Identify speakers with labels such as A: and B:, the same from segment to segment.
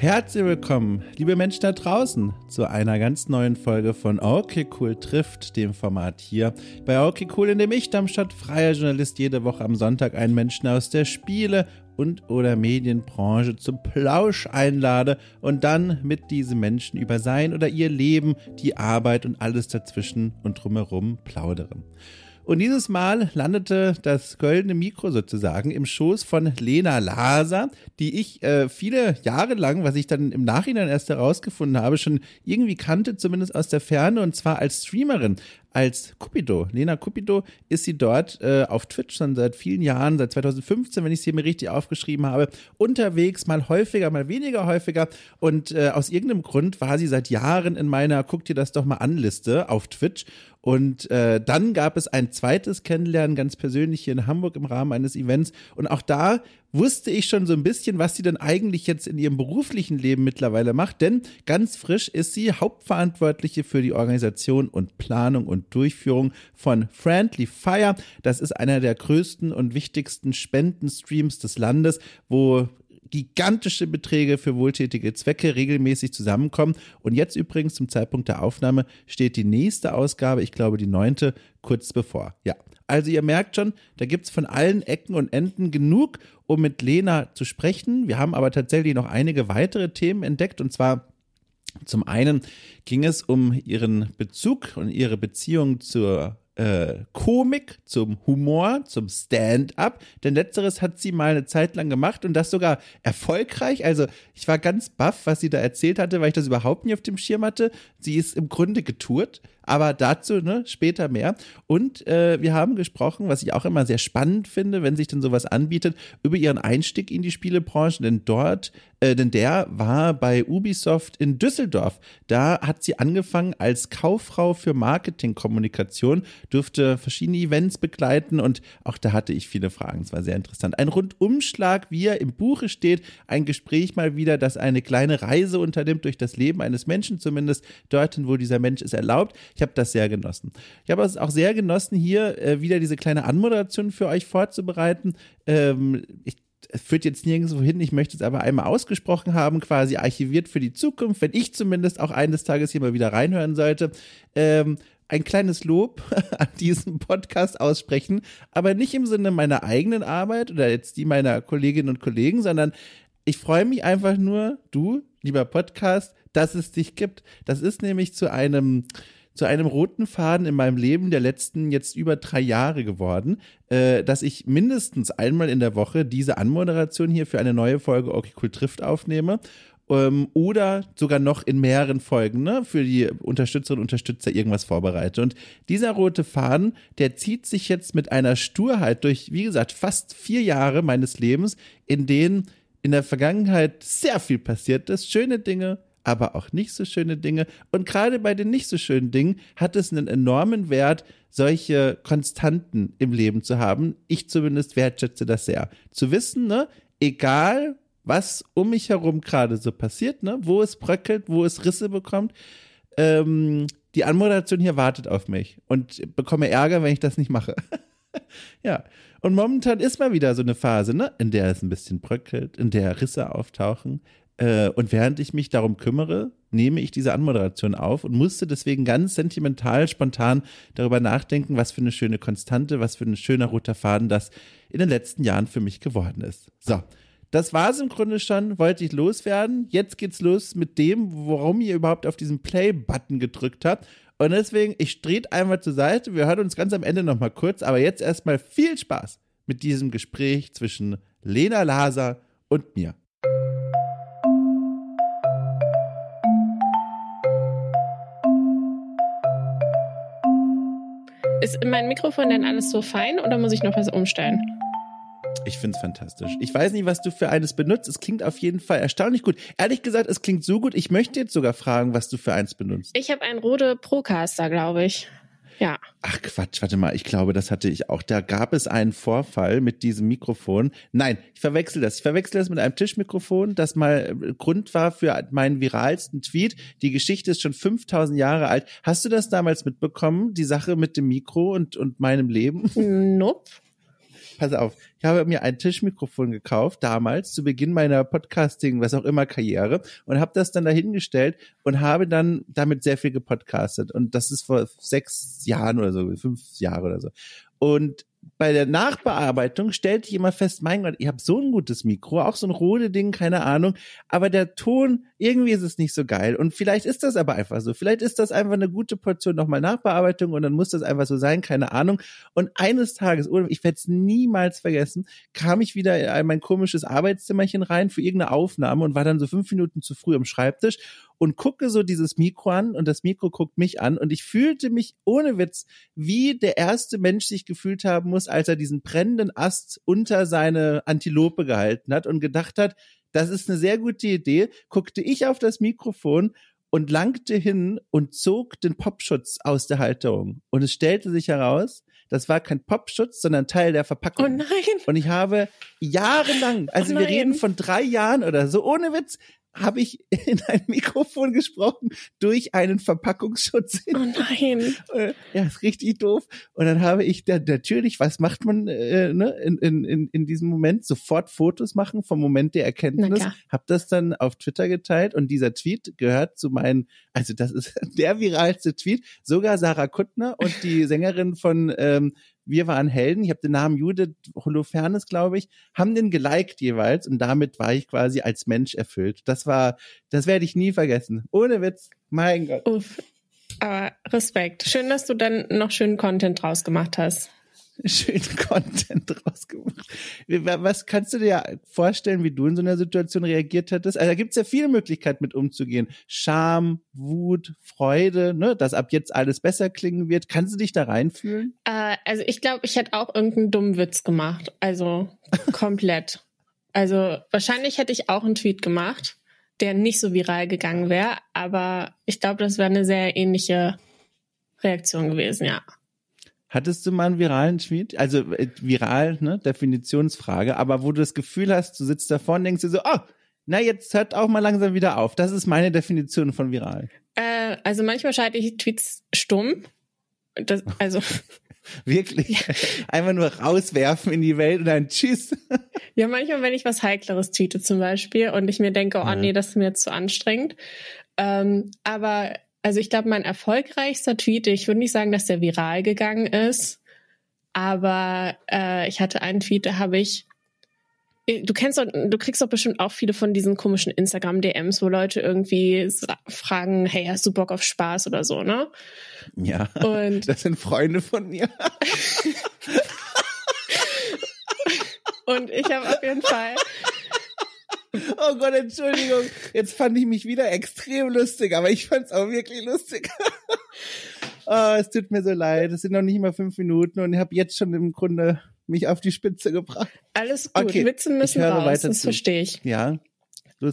A: Herzlich willkommen, liebe Menschen da draußen, zu einer ganz neuen Folge von Okay Cool trifft, dem Format hier bei Okay Cool, in dem ich, Darmstadt, freier Journalist, jede Woche am Sonntag einen Menschen aus der Spiele- und oder Medienbranche zum Plausch einlade und dann mit diesen Menschen über sein oder ihr Leben, die Arbeit und alles dazwischen und drumherum plaudere. Und dieses Mal landete das goldene Mikro sozusagen im Schoß von Lena Laser, die ich äh, viele Jahre lang, was ich dann im Nachhinein erst herausgefunden habe, schon irgendwie kannte, zumindest aus der Ferne, und zwar als Streamerin als Cupido. Lena Cupido ist sie dort äh, auf Twitch schon seit vielen Jahren, seit 2015, wenn ich es hier mir richtig aufgeschrieben habe, unterwegs, mal häufiger, mal weniger häufiger. Und äh, aus irgendeinem Grund war sie seit Jahren in meiner Guck dir das doch mal an Liste auf Twitch. Und äh, dann gab es ein zweites Kennenlernen, ganz persönlich hier in Hamburg im Rahmen eines Events. Und auch da wusste ich schon so ein bisschen, was sie denn eigentlich jetzt in ihrem beruflichen Leben mittlerweile macht. Denn ganz frisch ist sie Hauptverantwortliche für die Organisation und Planung und Durchführung von Friendly Fire. Das ist einer der größten und wichtigsten Spendenstreams des Landes, wo gigantische Beträge für wohltätige Zwecke regelmäßig zusammenkommen. Und jetzt übrigens zum Zeitpunkt der Aufnahme steht die nächste Ausgabe, ich glaube die neunte, kurz bevor. Ja, also ihr merkt schon, da gibt es von allen Ecken und Enden genug, um mit Lena zu sprechen. Wir haben aber tatsächlich noch einige weitere Themen entdeckt und zwar zum einen ging es um ihren Bezug und ihre Beziehung zur äh, Komik, zum Humor, zum Stand-up. Denn letzteres hat sie mal eine Zeit lang gemacht und das sogar erfolgreich. Also ich war ganz baff, was sie da erzählt hatte, weil ich das überhaupt nie auf dem Schirm hatte. Sie ist im Grunde getourt, aber dazu ne, später mehr. Und äh, wir haben gesprochen, was ich auch immer sehr spannend finde, wenn sich denn sowas anbietet, über ihren Einstieg in die Spielebranche. Denn dort, äh, denn der war bei Ubisoft in Düsseldorf. Da hat sie angefangen als Kauffrau für Marketingkommunikation, durfte verschiedene Events begleiten und auch da hatte ich viele Fragen. Es war sehr interessant. Ein Rundumschlag, wie er im Buche steht, ein Gespräch mal wieder, das eine kleine Reise unternimmt durch das Leben eines Menschen, zumindest dorthin, wo dieser Mensch es erlaubt. Habe das sehr genossen. Ich habe es auch sehr genossen, hier äh, wieder diese kleine Anmoderation für euch vorzubereiten. Ähm, ich es führt jetzt nirgendwo hin, ich möchte es aber einmal ausgesprochen haben, quasi archiviert für die Zukunft, wenn ich zumindest auch eines Tages hier mal wieder reinhören sollte. Ähm, ein kleines Lob an diesem Podcast aussprechen, aber nicht im Sinne meiner eigenen Arbeit oder jetzt die meiner Kolleginnen und Kollegen, sondern ich freue mich einfach nur, du, lieber Podcast, dass es dich gibt. Das ist nämlich zu einem zu einem roten Faden in meinem Leben der letzten jetzt über drei Jahre geworden, äh, dass ich mindestens einmal in der Woche diese Anmoderation hier für eine neue Folge Okay Cool trifft aufnehme ähm, oder sogar noch in mehreren Folgen ne, für die Unterstützerinnen und Unterstützer irgendwas vorbereite. Und dieser rote Faden, der zieht sich jetzt mit einer Sturheit durch, wie gesagt, fast vier Jahre meines Lebens, in denen in der Vergangenheit sehr viel passiert ist, schöne Dinge, aber auch nicht so schöne Dinge. Und gerade bei den nicht so schönen Dingen hat es einen enormen Wert, solche Konstanten im Leben zu haben. Ich zumindest wertschätze das sehr. Zu wissen, ne, egal was um mich herum gerade so passiert, ne, wo es bröckelt, wo es Risse bekommt, ähm, die Anmoderation hier wartet auf mich und bekomme Ärger, wenn ich das nicht mache. ja. Und momentan ist mal wieder so eine Phase, ne, in der es ein bisschen bröckelt, in der Risse auftauchen, und während ich mich darum kümmere, nehme ich diese Anmoderation auf und musste deswegen ganz sentimental, spontan darüber nachdenken, was für eine schöne Konstante, was für ein schöner roter Faden das in den letzten Jahren für mich geworden ist. So. Das war es im Grunde schon, wollte ich loswerden. Jetzt geht's los mit dem, warum ihr überhaupt auf diesen Play-Button gedrückt habt. Und deswegen, ich drehe einmal zur Seite. Wir hören uns ganz am Ende nochmal kurz. Aber jetzt erstmal viel Spaß mit diesem Gespräch zwischen Lena Laser und mir.
B: Ist mein Mikrofon denn alles so fein oder muss ich noch was umstellen?
A: Ich finde es fantastisch. Ich weiß nicht, was du für eines benutzt. Es klingt auf jeden Fall erstaunlich gut. Ehrlich gesagt, es klingt so gut. Ich möchte jetzt sogar fragen, was du für eins benutzt.
B: Ich habe einen Rode Procaster, glaube ich. Ja.
A: Ach Quatsch, warte mal, ich glaube, das hatte ich auch. Da gab es einen Vorfall mit diesem Mikrofon. Nein, ich verwechsel das. Ich verwechsel das mit einem Tischmikrofon, das mal äh, Grund war für meinen viralsten Tweet. Die Geschichte ist schon 5000 Jahre alt. Hast du das damals mitbekommen, die Sache mit dem Mikro und, und meinem Leben?
B: Nope.
A: Pass auf, ich habe mir ein Tischmikrofon gekauft, damals, zu Beginn meiner Podcasting, was auch immer, Karriere, und habe das dann dahingestellt und habe dann damit sehr viel gepodcastet. Und das ist vor sechs Jahren oder so, fünf Jahre oder so. Und bei der Nachbearbeitung stellte ich immer fest, mein Gott, ich habe so ein gutes Mikro, auch so ein Rode Ding, keine Ahnung, aber der Ton, irgendwie ist es nicht so geil. Und vielleicht ist das aber einfach so. Vielleicht ist das einfach eine gute Portion nochmal Nachbearbeitung und dann muss das einfach so sein, keine Ahnung. Und eines Tages, ich werde es niemals vergessen, kam ich wieder in mein komisches Arbeitszimmerchen rein für irgendeine Aufnahme und war dann so fünf Minuten zu früh am Schreibtisch und gucke so dieses Mikro an und das Mikro guckt mich an und ich fühlte mich ohne Witz, wie der erste Mensch sich gefühlt haben muss, als er diesen brennenden Ast unter seine Antilope gehalten hat und gedacht hat, das ist eine sehr gute Idee, guckte ich auf das Mikrofon und langte hin und zog den Popschutz aus der Halterung. Und es stellte sich heraus, das war kein Popschutz, sondern Teil der Verpackung.
B: Oh nein.
A: Und ich habe jahrelang, also
B: oh
A: wir reden von drei Jahren oder so, ohne Witz, habe ich in ein Mikrofon gesprochen durch einen Verpackungsschutz.
B: Oh nein.
A: Äh, ja, ist richtig doof. Und dann habe ich da natürlich, was macht man äh, ne, in, in, in diesem Moment? Sofort Fotos machen vom Moment der Erkenntnis. Hab das dann auf Twitter geteilt und dieser Tweet gehört zu meinen, also das ist der viralste Tweet. Sogar Sarah Kuttner und die Sängerin von ähm, wir waren Helden, ich habe den Namen Judith Holofernes, glaube ich, haben den geliked jeweils und damit war ich quasi als Mensch erfüllt. Das war, das werde ich nie vergessen. Ohne Witz, mein Gott.
B: Uff. Aber Respekt. Schön, dass du dann noch schönen Content draus gemacht hast.
A: Schönen Content draus gemacht. Was kannst du dir vorstellen, wie du in so einer Situation reagiert hättest? Also da gibt es ja viele Möglichkeiten mit umzugehen. Scham, Wut, Freude, ne, dass ab jetzt alles besser klingen wird. Kannst du dich da reinfühlen?
B: Äh, also ich glaube, ich hätte auch irgendeinen dummen Witz gemacht. Also komplett. also wahrscheinlich hätte ich auch einen Tweet gemacht, der nicht so viral gegangen wäre, aber ich glaube, das wäre eine sehr ähnliche Reaktion gewesen, ja.
A: Hattest du mal einen viralen Tweet? Also äh, viral, ne? Definitionsfrage, aber wo du das Gefühl hast, du sitzt da vorne und denkst dir so, oh, na, jetzt hört auch mal langsam wieder auf. Das ist meine Definition von viral.
B: Äh, also manchmal schalte ich Tweets stumm. Das, also.
A: Wirklich? Ja. Einfach nur rauswerfen in die Welt und dann tschüss.
B: Ja, manchmal, wenn ich was Heikleres tweete zum Beispiel und ich mir denke, oh ja. nee, das ist mir jetzt zu anstrengend. Ähm, aber also ich glaube, mein erfolgreichster Tweet, ich würde nicht sagen, dass der viral gegangen ist, aber äh, ich hatte einen Tweet, da habe ich du kennst doch, du kriegst doch bestimmt auch viele von diesen komischen Instagram-DMs, wo Leute irgendwie fragen, hey, hast du Bock auf Spaß oder so, ne?
A: Ja. Und das sind Freunde von mir.
B: und ich habe auf jeden Fall
A: Oh Gott, Entschuldigung. Jetzt fand ich mich wieder extrem lustig, aber ich fand es auch wirklich lustig. oh, es tut mir so leid. Es sind noch nicht mal fünf Minuten und ich habe jetzt schon im Grunde mich auf die Spitze gebracht.
B: Alles gut. Okay, Witze müssen raus. Das verstehe ich.
A: Ja.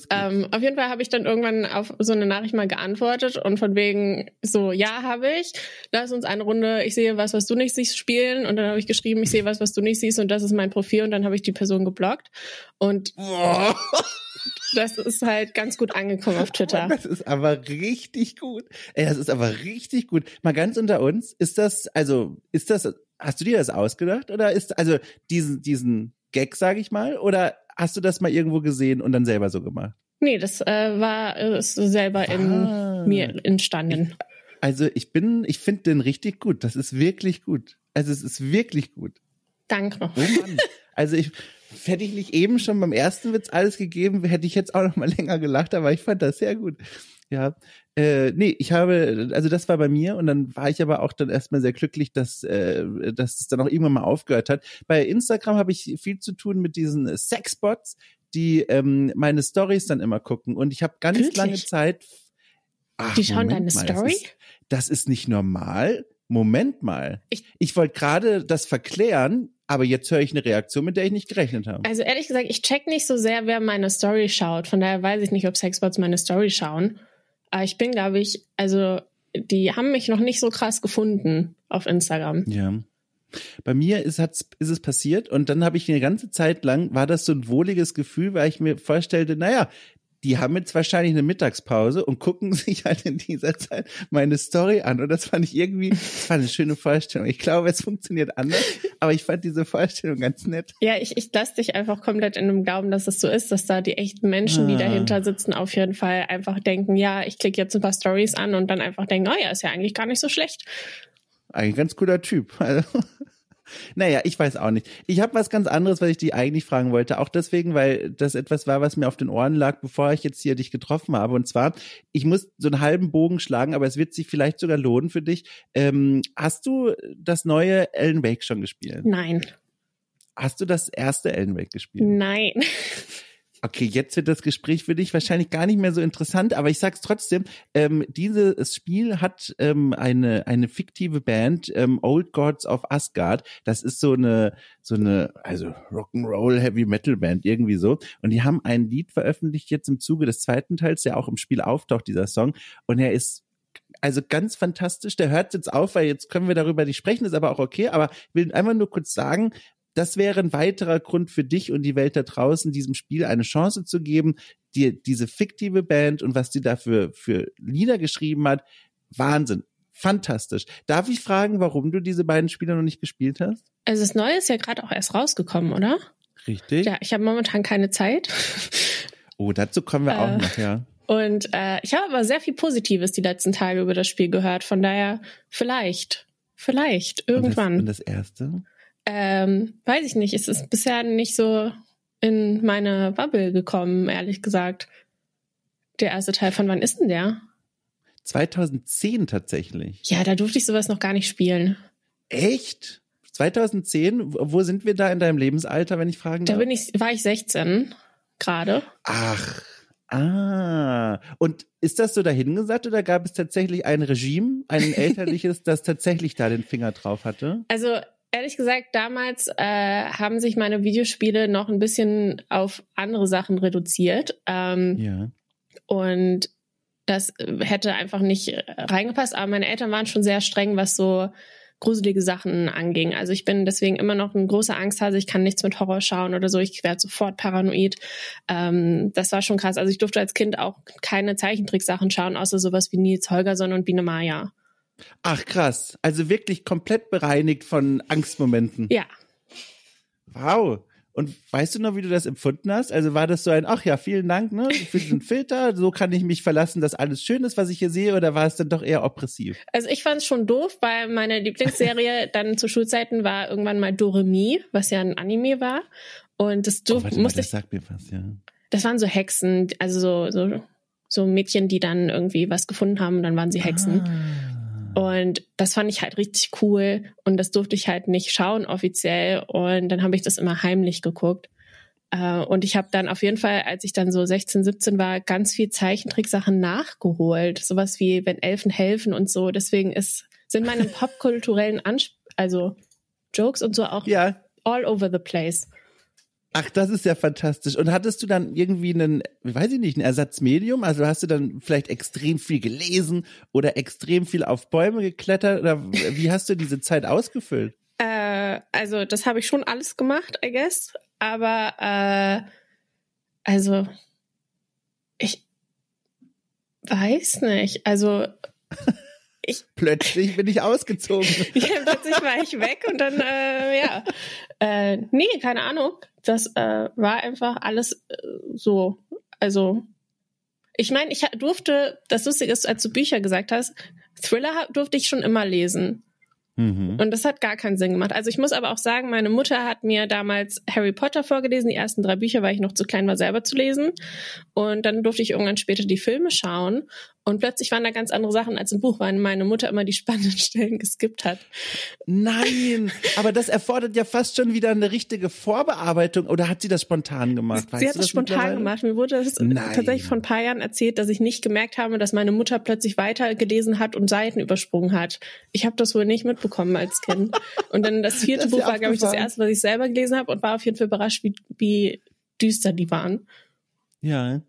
B: Ähm, auf jeden Fall habe ich dann irgendwann auf so eine Nachricht mal geantwortet und von wegen so, ja, habe ich. Lass uns eine Runde, ich sehe was, was du nicht siehst, spielen. Und dann habe ich geschrieben, ich sehe was, was du nicht siehst und das ist mein Profil und dann habe ich die Person geblockt. Und das ist halt ganz gut angekommen auf Twitter.
A: Das ist aber richtig gut. Ey, das ist aber richtig gut. Mal ganz unter uns, ist das, also, ist das, hast du dir das ausgedacht oder ist, also, diesen, diesen Gag, sage ich mal, oder hast du das mal irgendwo gesehen und dann selber so gemacht?
B: Nee, das äh, war ist selber in ah. mir entstanden.
A: Ich, also ich bin, ich finde den richtig gut. Das ist wirklich gut. Also es ist wirklich gut.
B: Danke.
A: Oh Mann. Also ich hätte ich nicht eben schon beim ersten Witz alles gegeben, hätte ich jetzt auch noch mal länger gelacht, aber ich fand das sehr gut. Ja, äh, nee, ich habe, also das war bei mir und dann war ich aber auch dann erstmal sehr glücklich, dass, äh, dass es dann auch irgendwann mal aufgehört hat. Bei Instagram habe ich viel zu tun mit diesen Sexbots, die ähm, meine Stories dann immer gucken und ich habe ganz Wirklich? lange Zeit.
B: Ach, die schauen Moment deine mal, Story?
A: Das ist, das ist nicht normal. Moment mal. Ich, ich wollte gerade das verklären, aber jetzt höre ich eine Reaktion, mit der ich nicht gerechnet habe.
B: Also ehrlich gesagt, ich check nicht so sehr, wer meine Story schaut. Von daher weiß ich nicht, ob Sexbots meine Story schauen. Aber ich bin, glaube ich, also die haben mich noch nicht so krass gefunden auf Instagram.
A: Ja. Bei mir ist, ist es passiert und dann habe ich eine ganze Zeit lang, war das so ein wohliges Gefühl, weil ich mir vorstellte, naja, die haben jetzt wahrscheinlich eine Mittagspause und gucken sich halt in dieser Zeit meine Story an. Und das fand ich irgendwie, das war eine schöne Vorstellung. Ich glaube, es funktioniert anders. Aber ich fand diese Vorstellung ganz nett.
B: Ja, ich, ich lasse dich einfach komplett in dem Glauben, dass es so ist, dass da die echten Menschen, ah. die dahinter sitzen, auf jeden Fall einfach denken, ja, ich klicke jetzt ein paar Stories an und dann einfach denken, oh ja, ist ja eigentlich gar nicht so schlecht.
A: Ein ganz cooler Typ. Also, naja, ich weiß auch nicht. Ich habe was ganz anderes, was ich dich eigentlich fragen wollte. Auch deswegen, weil das etwas war, was mir auf den Ohren lag, bevor ich jetzt hier dich getroffen habe. Und zwar, ich muss so einen halben Bogen schlagen, aber es wird sich vielleicht sogar lohnen für dich. Ähm, hast du das neue Ellen Wake schon gespielt?
B: Nein.
A: Hast du das erste Ellen Wake gespielt?
B: Nein.
A: Okay, jetzt wird das Gespräch für dich wahrscheinlich gar nicht mehr so interessant, aber ich sag's trotzdem, ähm, dieses Spiel hat ähm, eine, eine fiktive Band, ähm, Old Gods of Asgard. Das ist so eine, so eine, also Rock'n'Roll Heavy Metal Band, irgendwie so. Und die haben ein Lied veröffentlicht jetzt im Zuge des zweiten Teils, der auch im Spiel auftaucht, dieser Song. Und er ist also ganz fantastisch. Der hört jetzt auf, weil jetzt können wir darüber nicht sprechen, ist aber auch okay. Aber ich will einfach nur kurz sagen, das wäre ein weiterer Grund für dich und die Welt da draußen, diesem Spiel eine Chance zu geben, dir diese fiktive Band und was die dafür für Lieder geschrieben hat. Wahnsinn. Fantastisch. Darf ich fragen, warum du diese beiden Spiele noch nicht gespielt hast?
B: Also das Neue ist ja gerade auch erst rausgekommen, oder?
A: Richtig.
B: Ja, ich habe momentan keine Zeit.
A: Oh, dazu kommen wir äh, auch noch, ja.
B: Und äh, ich habe aber sehr viel Positives die letzten Tage über das Spiel gehört. Von daher vielleicht, vielleicht irgendwann.
A: Und das, und das erste?
B: Ähm, weiß ich nicht. Es ist bisher nicht so in meine Bubble gekommen, ehrlich gesagt. Der erste Teil von wann ist denn der?
A: 2010 tatsächlich.
B: Ja, da durfte ich sowas noch gar nicht spielen.
A: Echt? 2010? Wo sind wir da in deinem Lebensalter, wenn ich fragen darf?
B: Da bin ich, war ich 16 gerade.
A: Ach, ah. Und ist das so dahingesagt oder gab es tatsächlich ein Regime, ein elterliches, das tatsächlich da den Finger drauf hatte?
B: Also ehrlich gesagt, damals äh, haben sich meine Videospiele noch ein bisschen auf andere Sachen reduziert. Ähm,
A: ja.
B: Und das hätte einfach nicht reingepasst. Aber meine Eltern waren schon sehr streng, was so gruselige Sachen anging. Also ich bin deswegen immer noch ein großer Angsthase. Ich kann nichts mit Horror schauen oder so. Ich werde sofort paranoid. Ähm, das war schon krass. Also ich durfte als Kind auch keine Zeichentricksachen schauen, außer sowas wie Nils Holgersson und Biene Maya.
A: Ach krass, also wirklich komplett bereinigt von Angstmomenten.
B: Ja.
A: Wow. Und weißt du noch, wie du das empfunden hast? Also war das so ein, ach ja, vielen Dank ne, für diesen Filter, so kann ich mich verlassen, dass alles schön ist, was ich hier sehe, oder war es dann doch eher oppressiv?
B: Also ich fand es schon doof, weil meine Lieblingsserie dann zu Schulzeiten war irgendwann mal Doremi, was ja ein Anime war. Und das durfte,
A: oh,
B: musste
A: das sagt mir was, ja.
B: Das waren so Hexen, also so, so, so Mädchen, die dann irgendwie was gefunden haben und dann waren sie Hexen. Ah. Und das fand ich halt richtig cool. Und das durfte ich halt nicht schauen offiziell. Und dann habe ich das immer heimlich geguckt. Äh, und ich habe dann auf jeden Fall, als ich dann so 16, 17 war, ganz viel Zeichentricksachen nachgeholt. Sowas wie wenn Elfen helfen und so. Deswegen ist, sind meine popkulturellen Ansp also Jokes und so auch ja. all over the place.
A: Ach, das ist ja fantastisch. Und hattest du dann irgendwie einen, weiß ich nicht, ein Ersatzmedium? Also hast du dann vielleicht extrem viel gelesen oder extrem viel auf Bäume geklettert? Oder wie hast du diese Zeit ausgefüllt?
B: Äh, also das habe ich schon alles gemacht, I guess. Aber äh, also ich weiß nicht. Also
A: ich, plötzlich bin ich ausgezogen.
B: ja, plötzlich war ich weg und dann, äh, ja. Äh, nee, keine Ahnung. Das äh, war einfach alles äh, so. Also, ich meine, ich durfte, das Lustige ist, als du Bücher gesagt hast, Thriller durfte ich schon immer lesen. Mhm. Und das hat gar keinen Sinn gemacht. Also ich muss aber auch sagen, meine Mutter hat mir damals Harry Potter vorgelesen, die ersten drei Bücher, weil ich noch zu klein war, selber zu lesen. Und dann durfte ich irgendwann später die Filme schauen. Und plötzlich waren da ganz andere Sachen als im Buch, weil meine Mutter immer die spannenden Stellen geskippt hat.
A: Nein, aber das erfordert ja fast schon wieder eine richtige Vorbearbeitung. Oder hat sie das spontan gemacht?
B: Weißt sie hat das spontan gemacht. Mir wurde das Nein. tatsächlich vor ein paar Jahren erzählt, dass ich nicht gemerkt habe, dass meine Mutter plötzlich weiter gelesen hat und Seiten übersprungen hat. Ich habe das wohl nicht mitbekommen als Kind. Und dann das vierte das Buch war, glaube ich, das erste, was ich selber gelesen habe und war auf jeden Fall überrascht, wie, wie düster die waren.
A: Ja.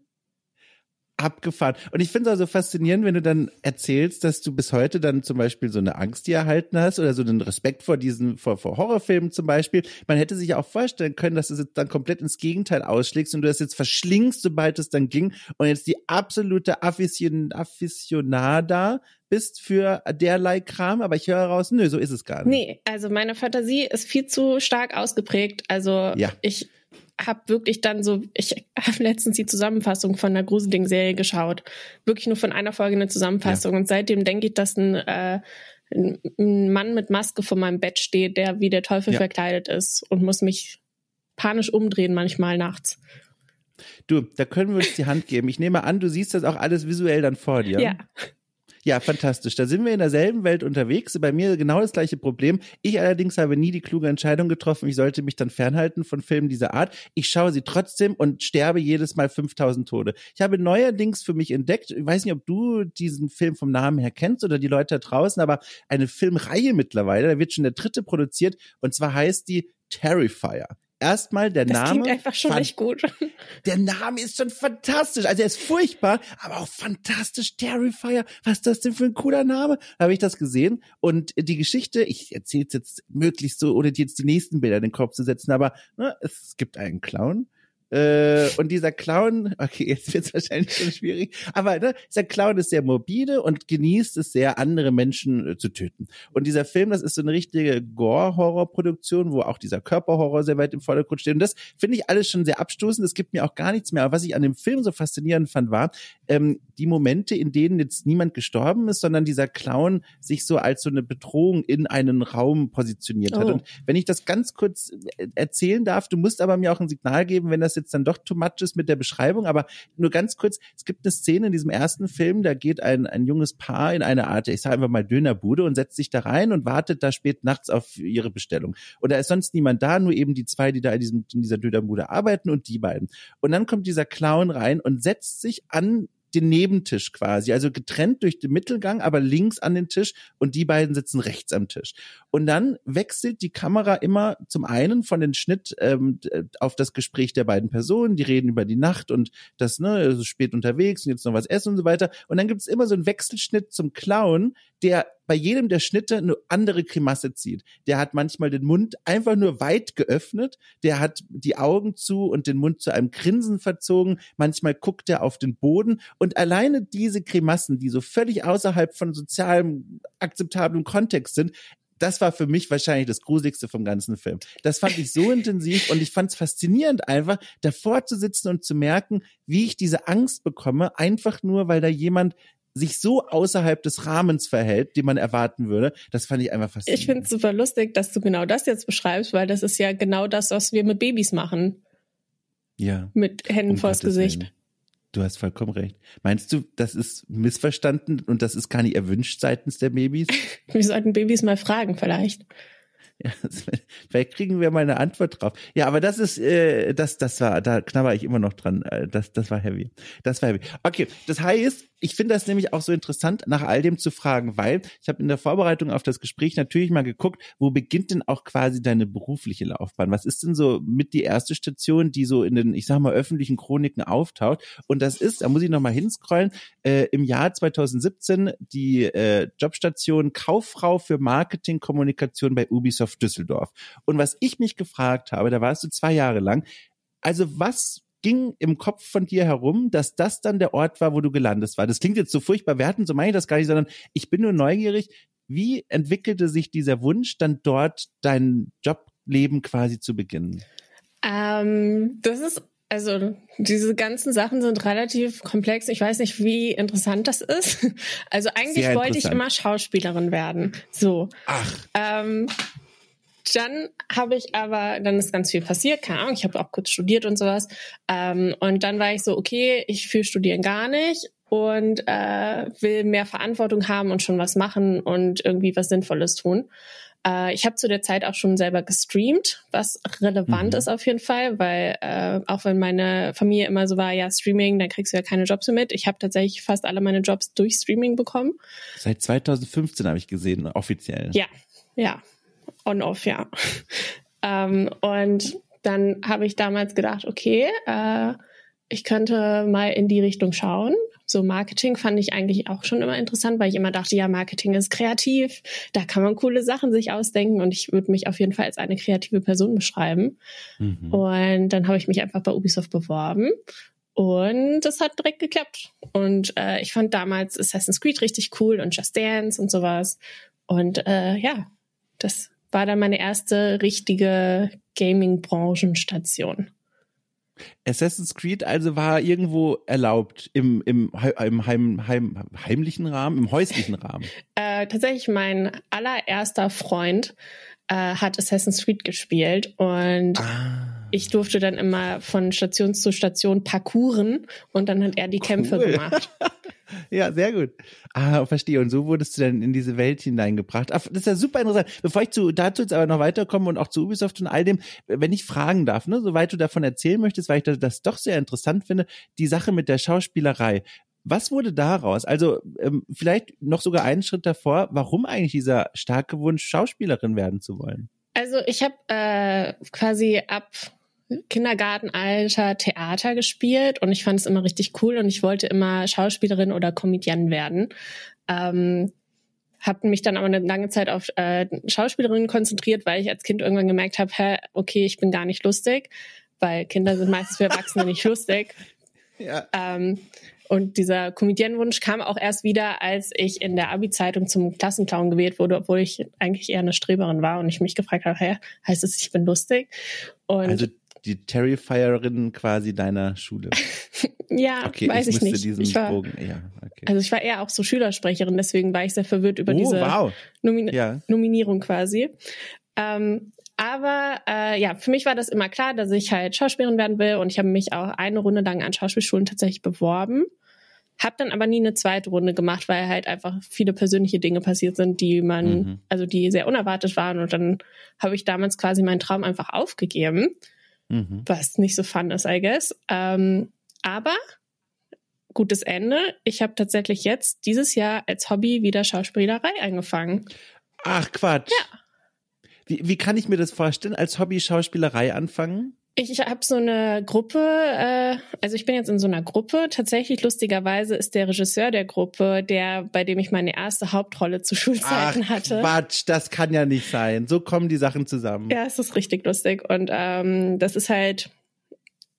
A: Abgefahren. Und ich finde es auch so faszinierend, wenn du dann erzählst, dass du bis heute dann zum Beispiel so eine Angst dir erhalten hast oder so einen Respekt vor diesen, vor, vor Horrorfilmen zum Beispiel. Man hätte sich ja auch vorstellen können, dass du es jetzt dann komplett ins Gegenteil ausschlägst und du das jetzt verschlingst, sobald es dann ging und jetzt die absolute Afficionada bist für derlei Kram, aber ich höre raus, nö, so ist es gar nicht.
B: Nee, also meine Fantasie ist viel zu stark ausgeprägt. Also ja. ich habe wirklich dann so, ich habe letztens die Zusammenfassung von einer gruseligen Serie geschaut. Wirklich nur von einer Folge eine Zusammenfassung. Ja. Und seitdem denke ich, dass ein, äh, ein Mann mit Maske vor meinem Bett steht, der wie der Teufel ja. verkleidet ist und muss mich panisch umdrehen manchmal nachts.
A: Du, da können wir uns die Hand geben. Ich nehme an, du siehst das auch alles visuell dann vor dir.
B: Ja.
A: Ja, fantastisch. Da sind wir in derselben Welt unterwegs. Bei mir genau das gleiche Problem. Ich allerdings habe nie die kluge Entscheidung getroffen. Ich sollte mich dann fernhalten von Filmen dieser Art. Ich schaue sie trotzdem und sterbe jedes Mal 5000 Tode. Ich habe neuerdings für mich entdeckt, ich weiß nicht, ob du diesen Film vom Namen her kennst oder die Leute da draußen, aber eine Filmreihe mittlerweile, da wird schon der dritte produziert und zwar heißt die Terrifier erstmal der
B: das
A: Name.
B: Das klingt einfach schon nicht gut.
A: Der Name ist schon fantastisch. Also er ist furchtbar, aber auch fantastisch. Terrifier. Was ist das denn für ein cooler Name? Da habe ich das gesehen. Und die Geschichte, ich erzähle es jetzt möglichst so, ohne dir jetzt die nächsten Bilder in den Kopf zu setzen, aber ne, es gibt einen Clown äh, und dieser Clown, okay, jetzt wird es wahrscheinlich schon schwierig, aber ne, dieser Clown ist sehr morbide und genießt es sehr, andere Menschen äh, zu töten. Und dieser Film, das ist so eine richtige Gore-Horror-Produktion, wo auch dieser Körperhorror sehr weit im Vordergrund steht. Und das finde ich alles schon sehr abstoßend. Es gibt mir auch gar nichts mehr. Aber was ich an dem Film so faszinierend fand, war ähm, die Momente, in denen jetzt niemand gestorben ist, sondern dieser Clown sich so als so eine Bedrohung in einen Raum positioniert oh. hat. Und wenn ich das ganz kurz äh, erzählen darf, du musst aber mir auch ein Signal geben, wenn das jetzt dann doch too much ist mit der Beschreibung, aber nur ganz kurz, es gibt eine Szene in diesem ersten Film, da geht ein, ein junges Paar in eine Art, ich sage einfach mal Dönerbude und setzt sich da rein und wartet da spät nachts auf ihre Bestellung. Und da ist sonst niemand da, nur eben die zwei, die da in, diesem, in dieser Dönerbude arbeiten und die beiden. Und dann kommt dieser Clown rein und setzt sich an den Nebentisch quasi, also getrennt durch den Mittelgang, aber links an den Tisch und die beiden sitzen rechts am Tisch. Und dann wechselt die Kamera immer zum einen von den Schnitt ähm, auf das Gespräch der beiden Personen, die reden über die Nacht und das, ne, also spät unterwegs und jetzt noch was essen und so weiter. Und dann gibt es immer so einen Wechselschnitt zum Clown, der bei jedem der Schnitte eine andere Grimasse zieht. Der hat manchmal den Mund einfach nur weit geöffnet, der hat die Augen zu und den Mund zu einem Grinsen verzogen, manchmal guckt er auf den Boden und alleine diese Grimassen, die so völlig außerhalb von sozialem akzeptablem Kontext sind, das war für mich wahrscheinlich das Gruseligste vom ganzen Film. Das fand ich so intensiv und ich fand es faszinierend, einfach davor zu sitzen und zu merken, wie ich diese Angst bekomme, einfach nur, weil da jemand sich so außerhalb des Rahmens verhält, den man erwarten würde. Das fand ich einfach faszinierend.
B: Ich finde es super lustig, dass du genau das jetzt beschreibst, weil das ist ja genau das, was wir mit Babys machen.
A: Ja.
B: Mit Händen um vors Gesicht. Willen.
A: Du hast vollkommen recht. Meinst du, das ist missverstanden und das ist gar nicht erwünscht seitens der Babys?
B: wir sollten Babys mal fragen, vielleicht.
A: Ja, vielleicht kriegen wir mal eine Antwort drauf. Ja, aber das ist, äh, das, das war, da knabber ich immer noch dran. Äh, das, das war heavy. Das war heavy. Okay, das heißt, ich finde das nämlich auch so interessant, nach all dem zu fragen, weil ich habe in der Vorbereitung auf das Gespräch natürlich mal geguckt, wo beginnt denn auch quasi deine berufliche Laufbahn? Was ist denn so mit die erste Station, die so in den, ich sag mal, öffentlichen Chroniken auftaucht? Und das ist, da muss ich nochmal hinscrollen, äh, im Jahr 2017 die äh, Jobstation Kauffrau für Marketing Kommunikation bei Ubisoft Düsseldorf. Und was ich mich gefragt habe, da warst du zwei Jahre lang, also was ging im Kopf von dir herum, dass das dann der Ort war, wo du gelandet war? Das klingt jetzt so furchtbar werten, so meine ich das gar nicht, sondern ich bin nur neugierig, wie entwickelte sich dieser Wunsch, dann dort dein Jobleben quasi zu beginnen?
B: Ähm, das ist also diese ganzen Sachen sind relativ komplex. Ich weiß nicht, wie interessant das ist. Also eigentlich wollte ich immer Schauspielerin werden. So.
A: Ach.
B: Ähm, dann habe ich aber, dann ist ganz viel passiert, keine Ahnung, ich habe auch kurz studiert und sowas. Ähm, und dann war ich so, okay, ich fühle Studieren gar nicht und äh, will mehr Verantwortung haben und schon was machen und irgendwie was Sinnvolles tun. Äh, ich habe zu der Zeit auch schon selber gestreamt, was relevant mhm. ist auf jeden Fall, weil äh, auch wenn meine Familie immer so war, ja, Streaming, dann kriegst du ja keine Jobs mehr mit. Ich habe tatsächlich fast alle meine Jobs durch Streaming bekommen.
A: Seit 2015 habe ich gesehen, offiziell.
B: Ja, ja on-off, ja. ähm, und dann habe ich damals gedacht, okay, äh, ich könnte mal in die Richtung schauen. So Marketing fand ich eigentlich auch schon immer interessant, weil ich immer dachte, ja, Marketing ist kreativ, da kann man coole Sachen sich ausdenken und ich würde mich auf jeden Fall als eine kreative Person beschreiben. Mhm. Und dann habe ich mich einfach bei Ubisoft beworben und das hat direkt geklappt. Und äh, ich fand damals Assassin's Creed richtig cool und Just Dance und sowas. Und äh, ja, das war dann meine erste richtige Gaming-Branchenstation.
A: Assassin's Creed also war irgendwo erlaubt im, im, im heim, heim, heimlichen Rahmen, im häuslichen Rahmen?
B: Äh, tatsächlich mein allererster Freund äh, hat Assassin's Creed gespielt und ah. Ich durfte dann immer von Station zu Station parkouren und dann hat er die Kämpfe cool. gemacht.
A: ja, sehr gut. Ah, verstehe. Und so wurdest du dann in diese Welt hineingebracht. Ach, das ist ja super interessant. Bevor ich zu, dazu jetzt aber noch weiterkomme und auch zu Ubisoft und all dem, wenn ich fragen darf, ne, soweit du davon erzählen möchtest, weil ich das, das doch sehr interessant finde, die Sache mit der Schauspielerei. Was wurde daraus? Also ähm, vielleicht noch sogar einen Schritt davor, warum eigentlich dieser starke Wunsch, Schauspielerin werden zu wollen?
B: Also ich habe äh, quasi ab Kindergartenalter Theater gespielt und ich fand es immer richtig cool und ich wollte immer Schauspielerin oder Comedian werden. Ähm, habe mich dann aber eine lange Zeit auf äh, Schauspielerin konzentriert, weil ich als Kind irgendwann gemerkt habe, hä, okay, ich bin gar nicht lustig, weil Kinder sind meistens für Erwachsene nicht lustig. Ja. Ähm, und dieser Comedianwunsch kam auch erst wieder, als ich in der Abi-Zeitung zum Klassenclown gewählt wurde, obwohl ich eigentlich eher eine Streberin war und ich mich gefragt habe, hä, heißt es, ich bin lustig?
A: Und also die Terrifierin quasi deiner Schule.
B: ja, okay, weiß ich, ich nicht.
A: Diesen
B: ich war,
A: Bogen, ja, okay.
B: Also ich war eher auch so Schülersprecherin, deswegen war ich sehr verwirrt über oh, diese wow. Nomin ja. Nominierung quasi. Ähm, aber äh, ja, für mich war das immer klar, dass ich halt Schauspielerin werden will und ich habe mich auch eine Runde lang an Schauspielschulen tatsächlich beworben. Hab dann aber nie eine zweite Runde gemacht, weil halt einfach viele persönliche Dinge passiert sind, die man, mhm. also die sehr unerwartet waren. Und dann habe ich damals quasi meinen Traum einfach aufgegeben mhm. was nicht so fun ist, I guess. Ähm, aber gutes Ende. Ich habe tatsächlich jetzt dieses Jahr als Hobby wieder Schauspielerei angefangen.
A: Ach Quatsch.
B: Ja.
A: Wie, wie kann ich mir das vorstellen, als Hobby Schauspielerei anfangen?
B: Ich habe so eine Gruppe, äh, also ich bin jetzt in so einer Gruppe. Tatsächlich, lustigerweise, ist der Regisseur der Gruppe, der, bei dem ich meine erste Hauptrolle zu Schulzeiten
A: Ach,
B: hatte.
A: Quatsch, das kann ja nicht sein. So kommen die Sachen zusammen.
B: Ja, es ist richtig lustig. Und ähm, das ist halt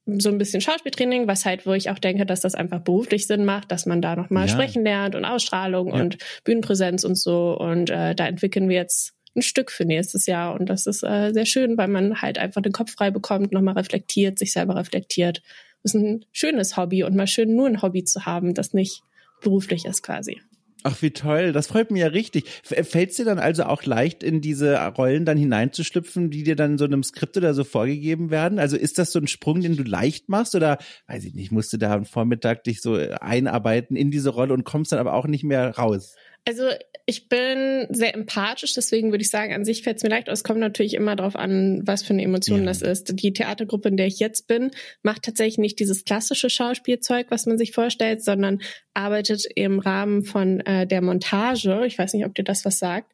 B: so ein bisschen Schauspieltraining, was halt, wo ich auch denke, dass das einfach beruflich Sinn macht, dass man da nochmal ja. sprechen lernt und Ausstrahlung ja. und Bühnenpräsenz und so. Und äh, da entwickeln wir jetzt ein Stück für nächstes Jahr. Und das ist äh, sehr schön, weil man halt einfach den Kopf frei bekommt, nochmal reflektiert, sich selber reflektiert. Das ist ein schönes Hobby und mal schön nur ein Hobby zu haben, das nicht beruflich ist quasi.
A: Ach, wie toll. Das freut mich ja richtig. Fällt es dir dann also auch leicht, in diese Rollen dann hineinzuschlüpfen, die dir dann so einem Skript oder so vorgegeben werden? Also ist das so ein Sprung, den du leicht machst oder, weiß ich nicht, musst du da am Vormittag dich so einarbeiten in diese Rolle und kommst dann aber auch nicht mehr raus?
B: Also ich bin sehr empathisch, deswegen würde ich sagen, an sich fällt es mir leicht. Es kommt natürlich immer darauf an, was für eine Emotion ja. das ist. Die Theatergruppe, in der ich jetzt bin, macht tatsächlich nicht dieses klassische Schauspielzeug, was man sich vorstellt, sondern arbeitet im Rahmen von äh, der Montage. Ich weiß nicht, ob dir das was sagt.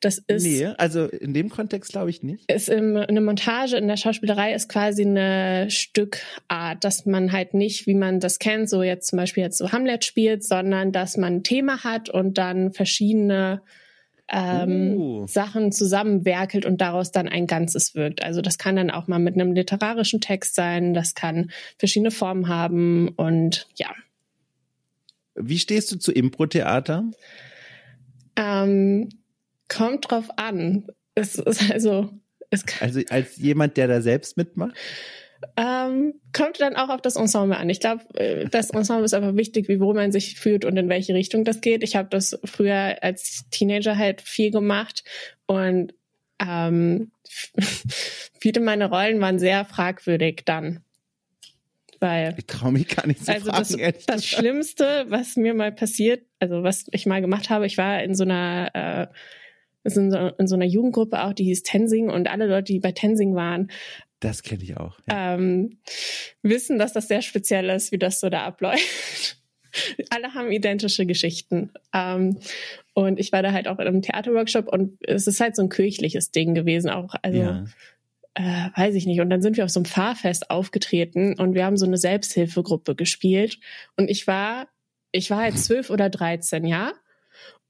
B: Das ist.
A: Nee, also in dem Kontext glaube ich nicht.
B: Ist im, eine Montage in der Schauspielerei ist quasi eine Stückart, dass man halt nicht, wie man das kennt, so jetzt zum Beispiel jetzt so Hamlet spielt, sondern dass man ein Thema hat und dann verschiedene ähm, uh. Sachen zusammenwerkelt und daraus dann ein Ganzes wirkt. Also das kann dann auch mal mit einem literarischen Text sein, das kann verschiedene Formen haben und ja.
A: Wie stehst du zu Impro-Theater?
B: Ähm, kommt drauf an. Es ist also, es
A: also als jemand, der da selbst mitmacht?
B: Ähm, kommt dann auch auf das Ensemble an. Ich glaube, äh, das Ensemble ist einfach wichtig, wie wohl man sich fühlt und in welche Richtung das geht. Ich habe das früher als Teenager halt viel gemacht und ähm, viele meiner Rollen waren sehr fragwürdig dann. Weil,
A: ich traue mich gar nicht zu
B: also
A: fragen,
B: das, das Schlimmste, was mir mal passiert, also was ich mal gemacht habe, ich war in so einer äh, in so, in so einer Jugendgruppe auch, die hieß Tensing und alle Leute, die bei Tensing waren,
A: das kenne ich auch.
B: Ja. Ähm, wissen, dass das sehr speziell ist, wie das so da abläuft. Alle haben identische Geschichten. Ähm, und ich war da halt auch in einem Theaterworkshop und es ist halt so ein kirchliches Ding gewesen auch. Also ja. äh, weiß ich nicht. Und dann sind wir auf so einem Fahrfest aufgetreten und wir haben so eine Selbsthilfegruppe gespielt. Und ich war ich war halt zwölf oder dreizehn, ja.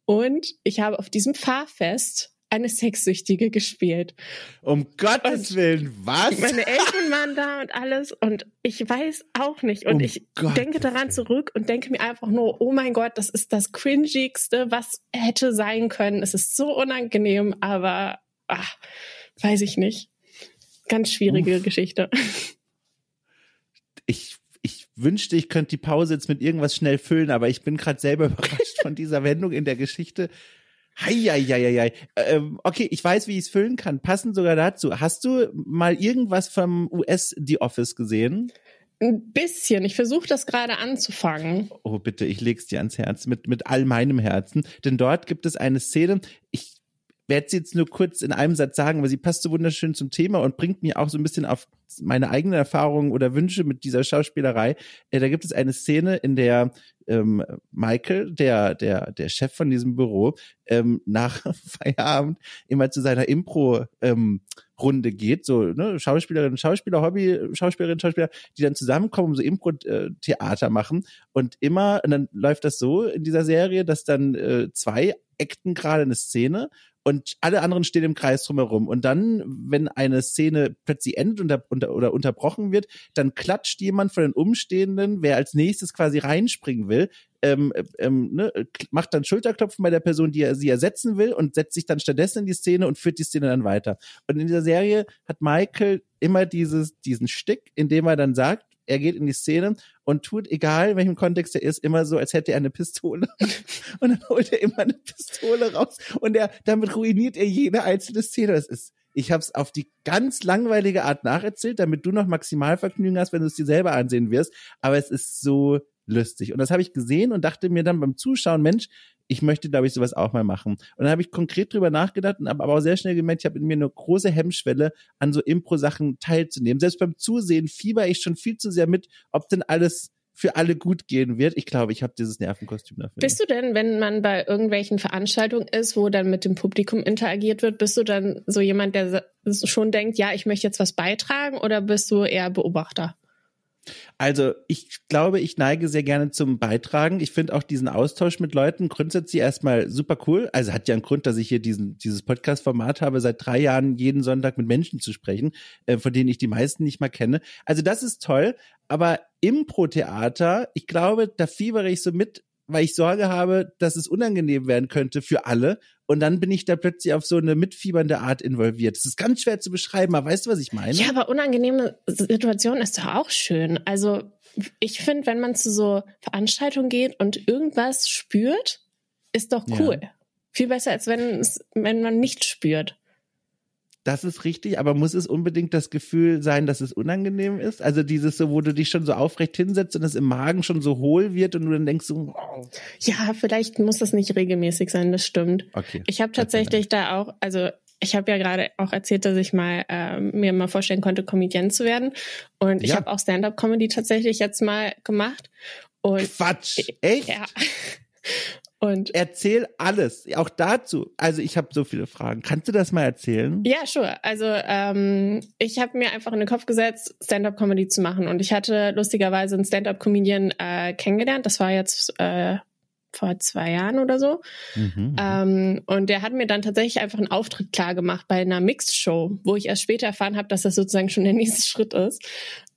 B: Und ich habe auf diesem Fahrfest eine Sexsüchtige gespielt.
A: Um Gottes und Willen, was?
B: Meine Eltern waren da und alles und ich weiß auch nicht. Und um ich Gottes denke daran zurück und denke mir einfach nur, oh mein Gott, das ist das cringigste, was hätte sein können. Es ist so unangenehm, aber ach, weiß ich nicht. Ganz schwierige Uff. Geschichte.
A: Ich ich wünschte, ich könnte die Pause jetzt mit irgendwas schnell füllen, aber ich bin gerade selber überrascht von dieser Wendung in der Geschichte. Heieieiei. Ähm, okay, ich weiß, wie ich es füllen kann. Passend sogar dazu. Hast du mal irgendwas vom US The Office gesehen?
B: Ein bisschen. Ich versuche das gerade anzufangen.
A: Oh, bitte, ich leg's dir ans Herz mit, mit all meinem Herzen. Denn dort gibt es eine Szene. Ich werde sie jetzt nur kurz in einem Satz sagen, weil sie passt so wunderschön zum Thema und bringt mich auch so ein bisschen auf meine eigenen Erfahrungen oder Wünsche mit dieser Schauspielerei. Äh, da gibt es eine Szene, in der ähm, Michael, der, der, der Chef von diesem Büro, ähm, nach Feierabend immer zu seiner Impro ähm, Runde geht, so ne, Schauspielerinnen, Schauspieler, Hobby, Schauspielerinnen, Schauspieler, die dann zusammenkommen, so Impro-Theater machen und immer, und dann läuft das so in dieser Serie, dass dann äh, zwei acten gerade eine Szene und alle anderen stehen im Kreis drumherum. Und dann, wenn eine Szene plötzlich endet unter, unter, oder unterbrochen wird, dann klatscht jemand von den Umstehenden, wer als nächstes quasi reinspringen will, ähm, ähm, ne, macht dann Schulterklopfen bei der Person, die er sie ersetzen will und setzt sich dann stattdessen in die Szene und führt die Szene dann weiter. Und in dieser Serie hat Michael immer dieses, diesen Stick, in dem er dann sagt, er geht in die Szene und tut, egal in welchem Kontext er ist, immer so, als hätte er eine Pistole. und dann holt er immer eine Pistole raus und er, damit ruiniert er jede einzelne Szene. Das ist, ich habe es auf die ganz langweilige Art nacherzählt, damit du noch Maximalvergnügen hast, wenn du es dir selber ansehen wirst. Aber es ist so lustig. Und das habe ich gesehen und dachte mir dann beim Zuschauen, Mensch, ich möchte, glaube ich, sowas auch mal machen. Und dann habe ich konkret drüber nachgedacht und habe aber auch sehr schnell gemerkt, ich habe in mir eine große Hemmschwelle, an so Impro-Sachen teilzunehmen. Selbst beim Zusehen fieber ich schon viel zu sehr mit, ob denn alles für alle gut gehen wird. Ich glaube, ich habe dieses Nervenkostüm dafür.
B: Bist du denn, wenn man bei irgendwelchen Veranstaltungen ist, wo dann mit dem Publikum interagiert wird, bist du dann so jemand, der schon denkt, ja, ich möchte jetzt was beitragen oder bist du eher Beobachter?
A: Also ich glaube, ich neige sehr gerne zum Beitragen. Ich finde auch diesen Austausch mit Leuten grundsätzlich erstmal super cool. Also hat ja einen Grund, dass ich hier diesen, dieses Podcast-Format habe, seit drei Jahren jeden Sonntag mit Menschen zu sprechen, äh, von denen ich die meisten nicht mal kenne. Also das ist toll. Aber Impro-Theater, ich glaube, da fiebere ich so mit, weil ich Sorge habe, dass es unangenehm werden könnte für alle. Und dann bin ich da plötzlich auf so eine mitfiebernde Art involviert. Das ist ganz schwer zu beschreiben, aber weißt du, was ich meine?
B: Ja, aber unangenehme Situation ist doch auch schön. Also ich finde, wenn man zu so Veranstaltungen geht und irgendwas spürt, ist doch cool. Ja. Viel besser, als wenn, wenn man nichts spürt.
A: Das ist richtig, aber muss es unbedingt das Gefühl sein, dass es unangenehm ist? Also dieses so, wo du dich schon so aufrecht hinsetzt und es im Magen schon so hohl wird und du dann denkst so, wow.
B: Ja, vielleicht muss das nicht regelmäßig sein, das stimmt. Okay. Ich habe tatsächlich da auch, also ich habe ja gerade auch erzählt, dass ich mal äh, mir mal vorstellen konnte, Comedian zu werden. Und ich ja. habe auch Stand-up-Comedy tatsächlich jetzt mal gemacht. Und
A: Quatsch, echt?
B: Ja. Und
A: Erzähl alles, auch dazu. Also ich habe so viele Fragen. Kannst du das mal erzählen?
B: Ja, sure. Also ähm, ich habe mir einfach in den Kopf gesetzt, Stand-up-Comedy zu machen. Und ich hatte lustigerweise einen Stand-up-Comedian äh, kennengelernt. Das war jetzt äh, vor zwei Jahren oder so. Mhm, mhm, ähm, und der hat mir dann tatsächlich einfach einen Auftritt klar gemacht bei einer Mixed-Show, wo ich erst später erfahren habe, dass das sozusagen schon der nächste Schritt ist.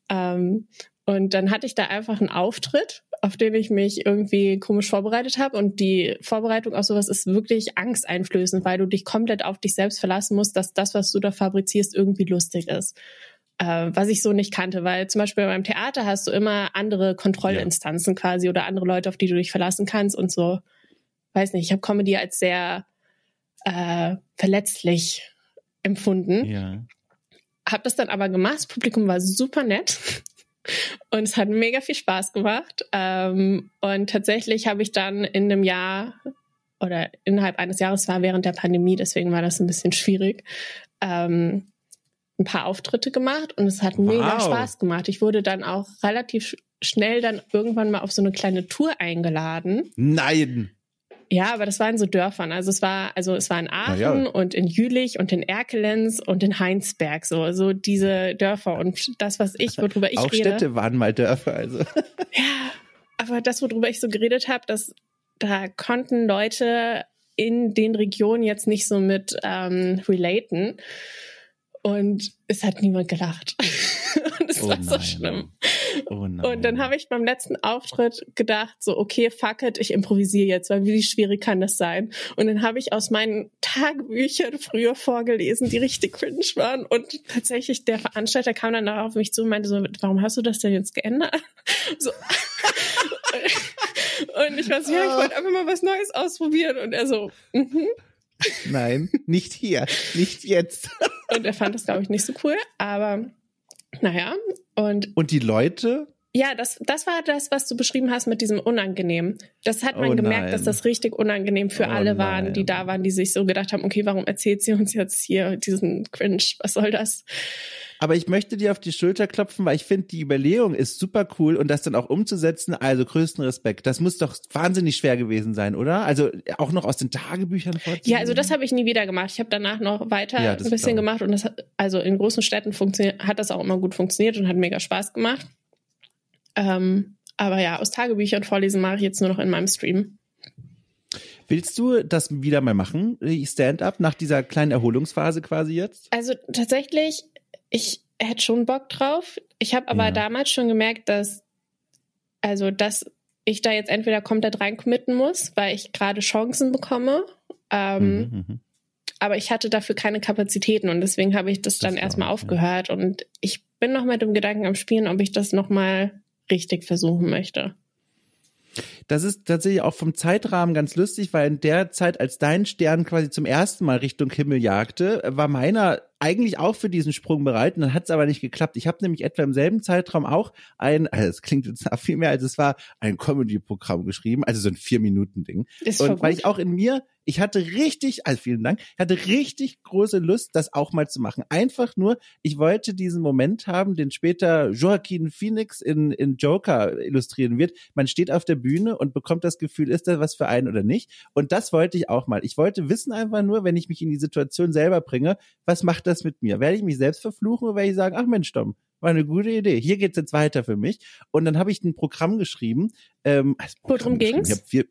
B: Ähm, und dann hatte ich da einfach einen Auftritt auf den ich mich irgendwie komisch vorbereitet habe. Und die Vorbereitung auf sowas ist wirklich angsteinflößend, weil du dich komplett auf dich selbst verlassen musst, dass das, was du da fabrizierst, irgendwie lustig ist. Äh, was ich so nicht kannte, weil zum Beispiel beim Theater hast du immer andere Kontrollinstanzen ja. quasi oder andere Leute, auf die du dich verlassen kannst und so. Weiß nicht, ich habe Comedy als sehr äh, verletzlich empfunden. Ja. Hab das dann aber gemacht. Das Publikum war super nett. Und es hat mega viel Spaß gemacht. Ähm, und tatsächlich habe ich dann in einem Jahr oder innerhalb eines Jahres war während der Pandemie, deswegen war das ein bisschen schwierig, ähm, ein paar Auftritte gemacht und es hat wow. mega Spaß gemacht. Ich wurde dann auch relativ schnell dann irgendwann mal auf so eine kleine Tour eingeladen.
A: Nein.
B: Ja, aber das war in so Dörfern. Also es war, also es war in Aachen ja. und in Jülich und in Erkelenz und in Heinsberg, so, so diese Dörfer. Und das, was ich, worüber ich
A: Auch
B: rede.
A: Städte waren mal Dörfer, also.
B: Ja. aber das, worüber ich so geredet habe, dass da konnten Leute in den Regionen jetzt nicht so mit ähm, relaten. Und es hat niemand gelacht. und es oh war nein. so schlimm. Oh und dann habe ich beim letzten Auftritt gedacht, so, okay, fuck it, ich improvisiere jetzt, weil wie schwierig kann das sein? Und dann habe ich aus meinen Tagebüchern früher vorgelesen, die richtig cringe waren. Und tatsächlich, der Veranstalter kam dann auf mich zu und meinte so, warum hast du das denn jetzt geändert? So. und ich war so, ja, ich wollte einfach mal was Neues ausprobieren. Und er so, mhm.
A: Nein, nicht hier, nicht jetzt.
B: Und er fand das, glaube ich, nicht so cool, aber naja. Und,
A: und die Leute?
B: Ja, das, das war das, was du beschrieben hast mit diesem Unangenehm. Das hat man oh gemerkt, dass das richtig unangenehm für oh alle waren, nein. die da waren, die sich so gedacht haben, okay, warum erzählt sie uns jetzt hier diesen Cringe? Was soll das?
A: Aber ich möchte dir auf die Schulter klopfen, weil ich finde, die Überlegung ist super cool und das dann auch umzusetzen, also größten Respekt. Das muss doch wahnsinnig schwer gewesen sein, oder? Also auch noch aus den Tagebüchern
B: vorzunehmen. Ja, also das habe ich nie wieder gemacht. Ich habe danach noch weiter ja, ein bisschen gemacht und das hat, also in großen Städten funktioniert, hat das auch immer gut funktioniert und hat mega Spaß gemacht. Ähm, aber ja, aus Tagebüchern vorlesen mache ich jetzt nur noch in meinem Stream.
A: Willst du das wieder mal machen, Stand-up, nach dieser kleinen Erholungsphase quasi jetzt?
B: Also tatsächlich ich hätte schon Bock drauf. Ich habe aber ja. damals schon gemerkt, dass, also, dass ich da jetzt entweder komplett reincommitten muss, weil ich gerade Chancen bekomme. Ähm, mhm, mhm, aber ich hatte dafür keine Kapazitäten und deswegen habe ich das, das dann erstmal aufgehört. Ja. Und ich bin noch mit dem Gedanken am Spielen, ob ich das nochmal richtig versuchen möchte.
A: Das ist tatsächlich auch vom Zeitrahmen ganz lustig, weil in der Zeit, als dein Stern quasi zum ersten Mal Richtung Himmel jagte, war meiner eigentlich auch für diesen Sprung bereit und dann hat es aber nicht geklappt. Ich habe nämlich etwa im selben Zeitraum auch ein, also es klingt jetzt viel mehr, als es war, ein Comedy-Programm geschrieben, also so ein Vier-Minuten-Ding. Und weil ich auch in mir, ich hatte richtig, also vielen Dank, ich hatte richtig große Lust, das auch mal zu machen. Einfach nur, ich wollte diesen Moment haben, den später Joaquin Phoenix in, in Joker illustrieren wird. Man steht auf der Bühne und bekommt das Gefühl, ist das was für einen oder nicht? Und das wollte ich auch mal. Ich wollte wissen einfach nur, wenn ich mich in die Situation selber bringe, was macht das mit mir? Werde ich mich selbst verfluchen oder werde ich sagen, ach Mensch, Tom, war eine gute Idee. Hier geht's jetzt weiter für mich. Und dann habe ich ein Programm geschrieben. Ähm,
B: Worum ging's? Ich
A: vier,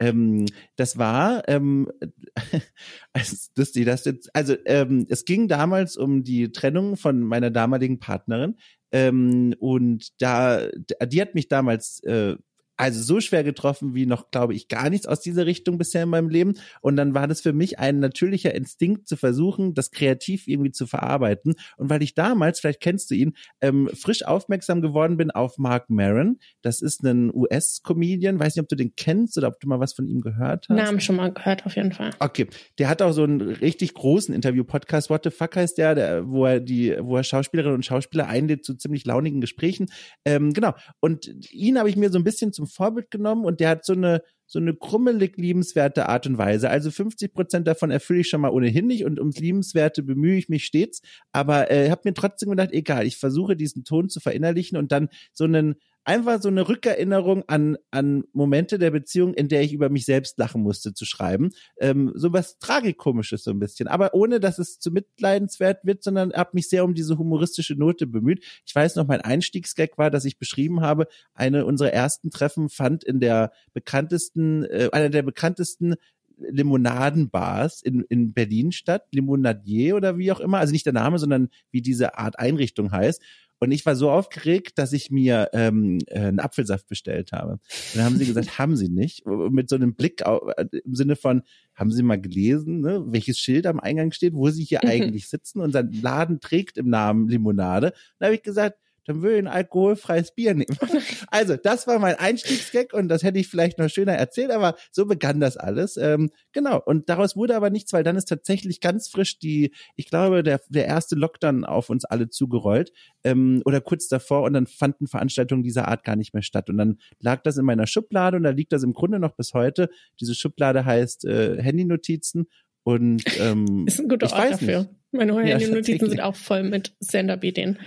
A: ähm, das war, ähm, also, lustig, das jetzt, also ähm, es ging damals um die Trennung von meiner damaligen Partnerin ähm, und da, die hat mich damals äh, also so schwer getroffen wie noch, glaube ich, gar nichts aus dieser Richtung bisher in meinem Leben. Und dann war das für mich ein natürlicher Instinkt zu versuchen, das kreativ irgendwie zu verarbeiten. Und weil ich damals, vielleicht kennst du ihn, ähm, frisch aufmerksam geworden bin auf Mark Maron. Das ist ein US-Comedian. Weiß nicht, ob du den kennst oder ob du mal was von ihm gehört hast.
B: Namen schon mal gehört, auf jeden Fall.
A: Okay. Der hat auch so einen richtig großen Interview-Podcast. What the fuck heißt der, der wo er die, wo er Schauspielerinnen und Schauspieler einlädt zu ziemlich launigen Gesprächen. Ähm, genau. Und ihn habe ich mir so ein bisschen zum Vorbild genommen und der hat so eine so eine krummelig liebenswerte Art und Weise. Also 50 Prozent davon erfülle ich schon mal ohnehin nicht und ums Liebenswerte bemühe ich mich stets. Aber äh, habe mir trotzdem gedacht, egal, ich versuche diesen Ton zu verinnerlichen und dann so einen einfach so eine Rückerinnerung an, an Momente der Beziehung, in der ich über mich selbst lachen musste, zu schreiben. Ähm, so was Tragikomisches so ein bisschen. Aber ohne, dass es zu mitleidenswert wird, sondern habe mich sehr um diese humoristische Note bemüht. Ich weiß noch, mein Einstiegsgag war, dass ich beschrieben habe, eine unserer ersten Treffen fand in der bekanntesten, äh, einer der bekanntesten Limonadenbars in, in Berlin statt, Limonadier oder wie auch immer, also nicht der Name, sondern wie diese Art Einrichtung heißt. Und ich war so aufgeregt, dass ich mir ähm, äh, einen Apfelsaft bestellt habe. Und dann haben sie gesagt, haben sie nicht. Mit so einem Blick auf, äh, im Sinne von, haben sie mal gelesen, ne, welches Schild am Eingang steht, wo sie hier mhm. eigentlich sitzen? Unser Laden trägt im Namen Limonade. Da habe ich gesagt, dann würde ich ein alkoholfreies Bier nehmen. Also, das war mein Einstiegsgag und das hätte ich vielleicht noch schöner erzählt, aber so begann das alles. Ähm, genau. Und daraus wurde aber nichts, weil dann ist tatsächlich ganz frisch die, ich glaube, der, der erste Lockdown auf uns alle zugerollt ähm, oder kurz davor und dann fanden Veranstaltungen dieser Art gar nicht mehr statt. Und dann lag das in meiner Schublade und da liegt das im Grunde noch bis heute. Diese Schublade heißt äh, Handynotizen und ähm,
B: ist ein guter Ort dafür. Nicht. Meine Handynotizen ja, sind auch voll mit Stand-up-Ideen.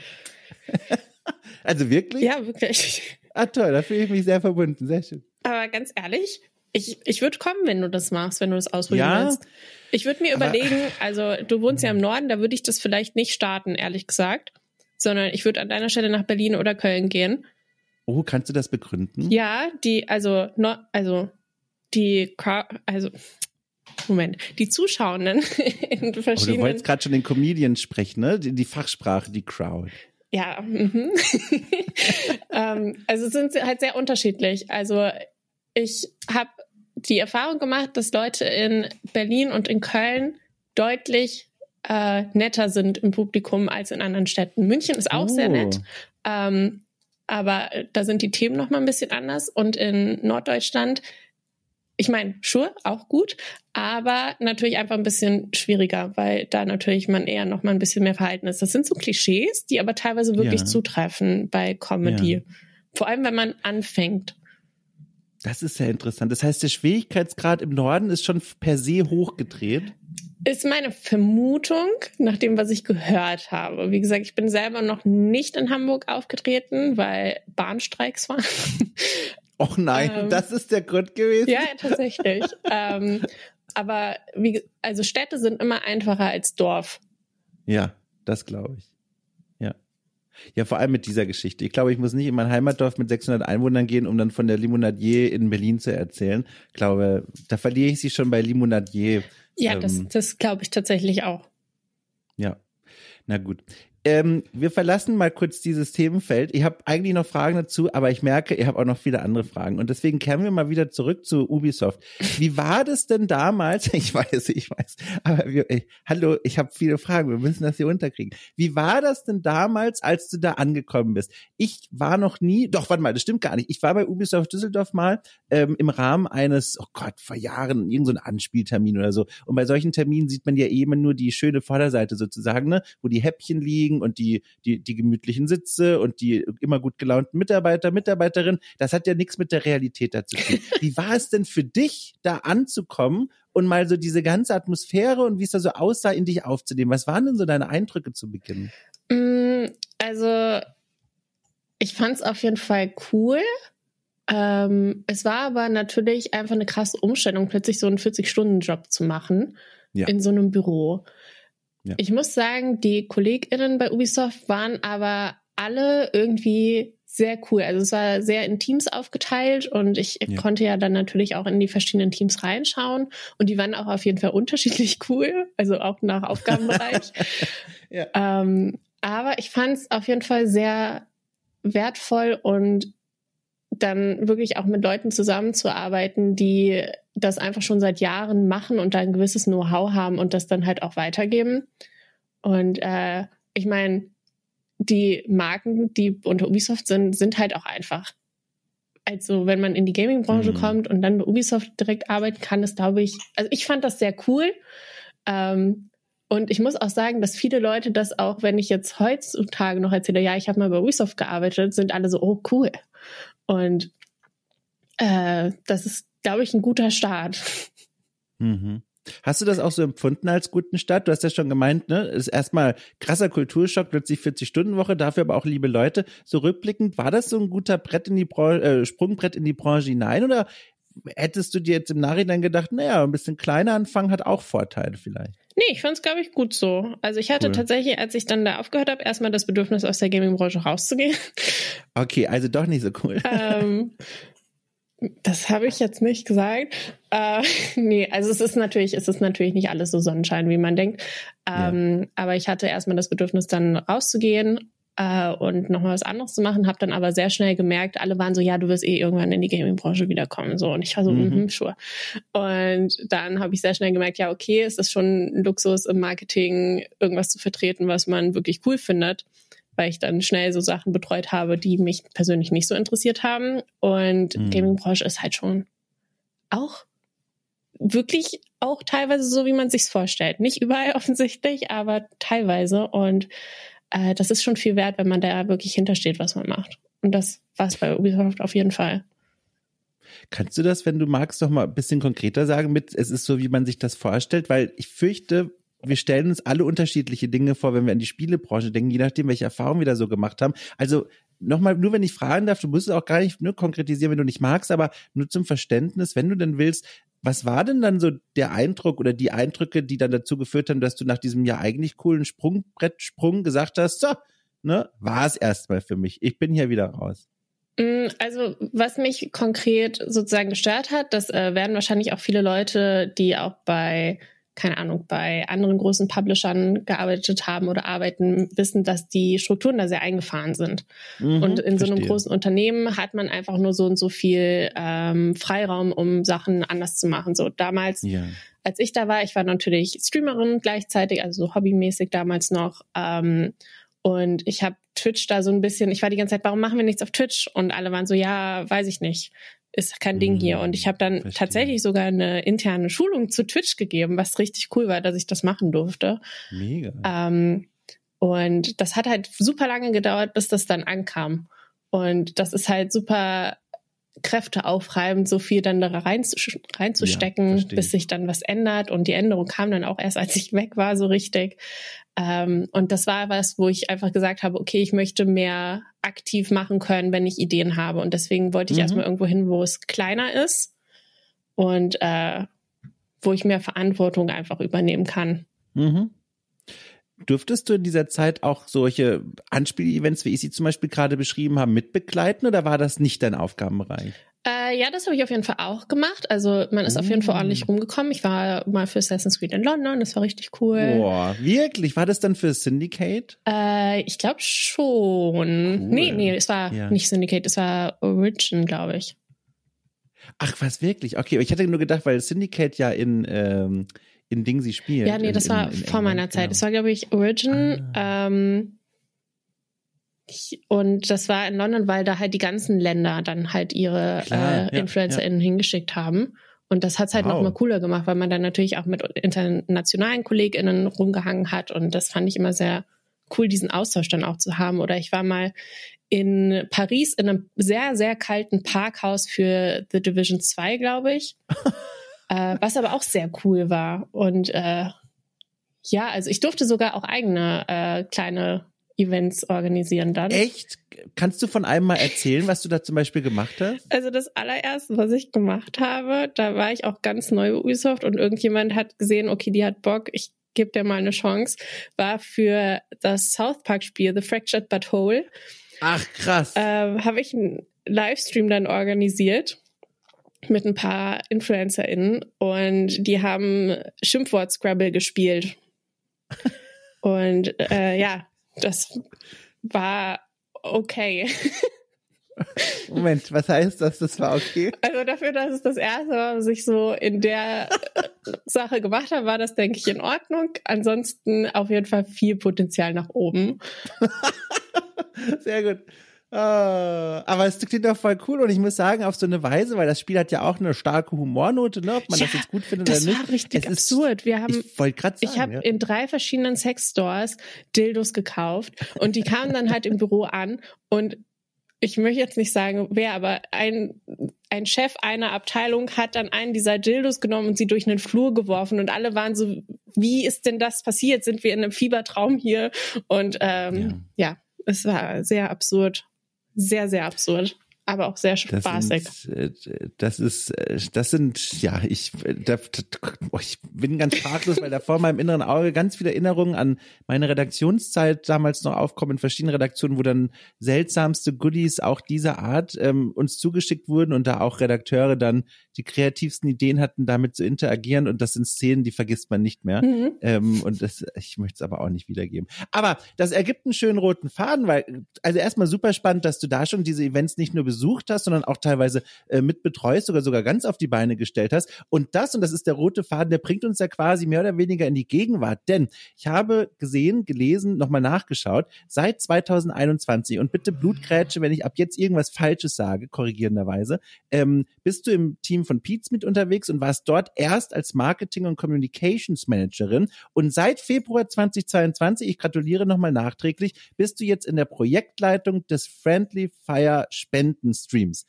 A: also wirklich?
B: Ja, wirklich.
A: Ah, toll, da fühle ich mich sehr verbunden. Sehr schön.
B: Aber ganz ehrlich, ich, ich würde kommen, wenn du das machst, wenn du das ausprobieren ja, willst. Ich würde mir überlegen, also du wohnst ja im Norden, da würde ich das vielleicht nicht starten, ehrlich gesagt, sondern ich würde an deiner Stelle nach Berlin oder Köln gehen.
A: Oh, kannst du das begründen?
B: Ja, die, also, no, also, die, also, Moment, die Zuschauenden in verschiedenen. Oh,
A: du wolltest gerade schon den Comedian sprechen, ne? Die, die Fachsprache, die Crowd.
B: Ja, mhm. ähm, also sind halt sehr unterschiedlich. Also ich habe die Erfahrung gemacht, dass Leute in Berlin und in Köln deutlich äh, netter sind im Publikum als in anderen Städten. München ist auch oh. sehr nett. Ähm, aber da sind die Themen noch mal ein bisschen anders. Und in Norddeutschland, ich meine, sure, auch gut, aber natürlich einfach ein bisschen schwieriger, weil da natürlich man eher noch mal ein bisschen mehr verhalten ist. Das sind so Klischees, die aber teilweise wirklich ja. zutreffen bei Comedy. Ja. Vor allem, wenn man anfängt.
A: Das ist sehr interessant. Das heißt, der Schwierigkeitsgrad im Norden ist schon per se hochgedreht.
B: Ist meine Vermutung, nach dem, was ich gehört habe. Wie gesagt, ich bin selber noch nicht in Hamburg aufgetreten, weil Bahnstreiks waren.
A: Och nein, ähm, das ist der Grund gewesen.
B: Ja, tatsächlich. ähm, aber wie, also Städte sind immer einfacher als Dorf.
A: Ja, das glaube ich. Ja. Ja, vor allem mit dieser Geschichte. Ich glaube, ich muss nicht in mein Heimatdorf mit 600 Einwohnern gehen, um dann von der Limonadier in Berlin zu erzählen. Ich glaube, da verliere ich sie schon bei Limonadier.
B: Ja, ähm, das, das glaube ich tatsächlich auch.
A: Ja. Na gut. Ähm, wir verlassen mal kurz dieses Themenfeld. Ich habe eigentlich noch Fragen dazu, aber ich merke, ihr habt auch noch viele andere Fragen. Und deswegen kehren wir mal wieder zurück zu Ubisoft. Wie war das denn damals? Ich weiß, ich weiß. Aber wir, ey, hallo, ich habe viele Fragen. Wir müssen das hier unterkriegen. Wie war das denn damals, als du da angekommen bist? Ich war noch nie, doch, warte mal, das stimmt gar nicht. Ich war bei Ubisoft Düsseldorf mal ähm, im Rahmen eines, oh Gott, vor Jahren, irgendein so Anspieltermin oder so. Und bei solchen Terminen sieht man ja eben nur die schöne Vorderseite sozusagen, ne? wo die Häppchen liegen liegen und die, die, die gemütlichen Sitze und die immer gut gelaunten Mitarbeiter, Mitarbeiterinnen, das hat ja nichts mit der Realität dazu tun. Wie war es denn für dich, da anzukommen und mal so diese ganze Atmosphäre und wie es da so aussah, in dich aufzunehmen? Was waren denn so deine Eindrücke zu Beginn?
B: Mm, also, ich fand es auf jeden Fall cool. Ähm, es war aber natürlich einfach eine krasse Umstellung, plötzlich so einen 40-Stunden-Job zu machen ja. in so einem Büro. Ja. Ich muss sagen, die KollegInnen bei Ubisoft waren aber alle irgendwie sehr cool. Also es war sehr in Teams aufgeteilt und ich ja. konnte ja dann natürlich auch in die verschiedenen Teams reinschauen und die waren auch auf jeden Fall unterschiedlich cool, also auch nach Aufgabenbereich. ja. ähm, aber ich fand es auf jeden Fall sehr wertvoll und dann wirklich auch mit Leuten zusammenzuarbeiten, die das einfach schon seit Jahren machen und da ein gewisses Know-how haben und das dann halt auch weitergeben. Und äh, ich meine, die Marken, die unter Ubisoft sind, sind halt auch einfach. Also wenn man in die Gaming-Branche mhm. kommt und dann bei Ubisoft direkt arbeiten kann, ist glaube ich, also ich fand das sehr cool. Ähm, und ich muss auch sagen, dass viele Leute das auch, wenn ich jetzt heutzutage noch erzähle, ja, ich habe mal bei Ubisoft gearbeitet, sind alle so, oh cool. Und äh, das ist, glaube ich, ein guter Start.
A: Mhm. Hast du das auch so empfunden als guten Start? Du hast ja schon gemeint, ne? Ist erstmal krasser Kulturschock, plötzlich 40-Stunden-Woche, dafür aber auch liebe Leute. So rückblickend, war das so ein guter Brett in die Branche, äh, Sprungbrett in die Branche hinein oder hättest du dir jetzt im Nachhinein gedacht, naja, ein bisschen kleiner anfangen hat auch Vorteile vielleicht?
B: Nee, ich fand es, glaube ich, gut so. Also ich hatte cool. tatsächlich, als ich dann da aufgehört habe, erstmal das Bedürfnis, aus der Gaming-Branche rauszugehen.
A: Okay, also doch nicht so cool.
B: Ähm, das habe ich jetzt nicht gesagt. Äh, nee, also es ist natürlich, es ist natürlich nicht alles so Sonnenschein, wie man denkt. Ähm, ja. Aber ich hatte erstmal das Bedürfnis, dann rauszugehen äh, und nochmal was anderes zu machen, habe dann aber sehr schnell gemerkt, alle waren so, ja, du wirst eh irgendwann in die Gaming-Branche wiederkommen. So, und ich war so, mhm, mm sure. Und dann habe ich sehr schnell gemerkt, ja, okay, es ist schon ein Luxus im Marketing, irgendwas zu vertreten, was man wirklich cool findet weil ich dann schnell so Sachen betreut habe, die mich persönlich nicht so interessiert haben. Und mhm. Gaming-Branche ist halt schon auch wirklich auch teilweise so, wie man sich's vorstellt. Nicht überall offensichtlich, aber teilweise. Und äh, das ist schon viel wert, wenn man da wirklich hintersteht, was man macht. Und das war es bei Ubisoft auf jeden Fall.
A: Kannst du das, wenn du magst, noch mal ein bisschen konkreter sagen mit, es ist so, wie man sich das vorstellt? Weil ich fürchte, wir stellen uns alle unterschiedliche Dinge vor, wenn wir an die Spielebranche denken, je nachdem, welche Erfahrungen wir da so gemacht haben. Also nochmal, nur wenn ich fragen darf, du musst es auch gar nicht nur konkretisieren, wenn du nicht magst, aber nur zum Verständnis, wenn du denn willst, was war denn dann so der Eindruck oder die Eindrücke, die dann dazu geführt haben, dass du nach diesem ja eigentlich coolen Sprungbrettsprung gesagt hast, so, ne, war es erstmal für mich. Ich bin hier wieder raus.
B: Mm, also, was mich konkret sozusagen gestört hat, das äh, werden wahrscheinlich auch viele Leute, die auch bei, keine Ahnung, bei anderen großen Publishern gearbeitet haben oder arbeiten, wissen, dass die Strukturen da sehr eingefahren sind. Mhm, und in so einem großen Unternehmen hat man einfach nur so und so viel ähm, Freiraum, um Sachen anders zu machen. So damals, ja. als ich da war, ich war natürlich Streamerin gleichzeitig, also so hobbymäßig damals noch. Ähm, und ich habe Twitch da so ein bisschen, ich war die ganze Zeit, warum machen wir nichts auf Twitch? Und alle waren so, ja, weiß ich nicht. Ist kein Ding hier. Und ich habe dann Verstehe. tatsächlich sogar eine interne Schulung zu Twitch gegeben, was richtig cool war, dass ich das machen durfte. Mega. Ähm, und das hat halt super lange gedauert, bis das dann ankam. Und das ist halt super Kräfte aufreibend, so viel dann da rein, reinzustecken, ja, bis sich dann was ändert. Und die Änderung kam dann auch erst, als ich weg war, so richtig. Ähm, und das war was, wo ich einfach gesagt habe, okay, ich möchte mehr aktiv machen können, wenn ich Ideen habe. Und deswegen wollte ich mhm. erstmal irgendwo hin, wo es kleiner ist und äh, wo ich mehr Verantwortung einfach übernehmen kann.
A: Mhm. Durftest du in dieser Zeit auch solche Anspiel-Events, wie ich sie zum Beispiel gerade beschrieben habe, mitbegleiten oder war das nicht dein Aufgabenbereich?
B: Äh, ja, das habe ich auf jeden Fall auch gemacht. Also man ist mm. auf jeden Fall ordentlich mm. rumgekommen. Ich war mal für Assassin's Creed in London, das war richtig cool.
A: Boah, wirklich? War das dann für Syndicate?
B: Äh, ich glaube schon. Cool. Nee, nee, es war ja. nicht Syndicate, es war Origin, glaube ich.
A: Ach, was wirklich? Okay, ich hatte nur gedacht, weil Syndicate ja in ähm, in Ding sie spielt.
B: Ja, nee, das in, war in, in vor meiner Zeit. Genau. Das war, glaube ich, Origin. Ah. Ähm, und das war in London, weil da halt die ganzen Länder dann halt ihre Klar, äh, InfluencerInnen ja. hingeschickt haben. Und das hat's halt wow. noch mal cooler gemacht, weil man dann natürlich auch mit internationalen KollegInnen rumgehangen hat. Und das fand ich immer sehr cool, diesen Austausch dann auch zu haben. Oder ich war mal in Paris in einem sehr, sehr kalten Parkhaus für The Division 2, glaube ich. äh, was aber auch sehr cool war. Und äh, ja, also ich durfte sogar auch eigene äh, kleine Events organisieren dann.
A: Echt? Kannst du von einem mal erzählen, was du da zum Beispiel gemacht hast?
B: Also das allererste, was ich gemacht habe, da war ich auch ganz neu bei Ubisoft und irgendjemand hat gesehen, okay, die hat Bock, ich gebe dir mal eine Chance, war für das South Park Spiel The Fractured But Whole.
A: Ach krass.
B: Ähm, habe ich einen Livestream dann organisiert mit ein paar InfluencerInnen und die haben Schimpfwort-Scrabble gespielt. und äh, ja, das war okay.
A: Moment, was heißt das? Das war okay?
B: Also dafür, dass es das erste war, was ich so in der Sache gemacht habe, war das, denke ich, in Ordnung. Ansonsten auf jeden Fall viel Potenzial nach oben.
A: Sehr gut. Uh, aber es klingt doch voll cool und ich muss sagen, auf so eine Weise, weil das Spiel hat ja auch eine starke Humornote, ne? ob man ja, das jetzt gut findet oder nicht.
B: Das war richtig es absurd. Wir haben, ich wollte gerade sagen, ich habe ja. in drei verschiedenen Sexstores Dildos gekauft und die kamen dann halt im Büro an und ich möchte jetzt nicht sagen, wer, aber ein, ein Chef einer Abteilung hat dann einen dieser Dildos genommen und sie durch einen Flur geworfen und alle waren so, wie ist denn das passiert? Sind wir in einem Fiebertraum hier? Und ähm, ja. ja, es war sehr absurd sehr, sehr absurd aber auch sehr spaßig.
A: Das, sind, äh, das ist, äh, das sind, ja, ich, da, ich bin ganz sprachlos, weil da vor meinem inneren Auge ganz viele Erinnerungen an meine Redaktionszeit damals noch aufkommen in verschiedenen Redaktionen, wo dann seltsamste Goodies auch dieser Art ähm, uns zugeschickt wurden und da auch Redakteure dann die kreativsten Ideen hatten, damit zu interagieren und das sind Szenen, die vergisst man nicht mehr. Mhm. Ähm, und das, ich möchte es aber auch nicht wiedergeben. Aber das ergibt einen schönen roten Faden, weil, also erstmal super spannend, dass du da schon diese Events nicht nur besucht hast, sondern auch teilweise äh, mit betreust, sogar ganz auf die Beine gestellt hast. Und das, und das ist der rote Faden, der bringt uns ja quasi mehr oder weniger in die Gegenwart. Denn ich habe gesehen, gelesen, nochmal nachgeschaut, seit 2021, und bitte Blutgrätsche, wenn ich ab jetzt irgendwas Falsches sage, korrigierenderweise, ähm, bist du im Team von Pete's mit unterwegs und warst dort erst als Marketing- und Communications Managerin. Und seit Februar 2022, ich gratuliere nochmal nachträglich, bist du jetzt in der Projektleitung des Friendly Fire Spenden Streams.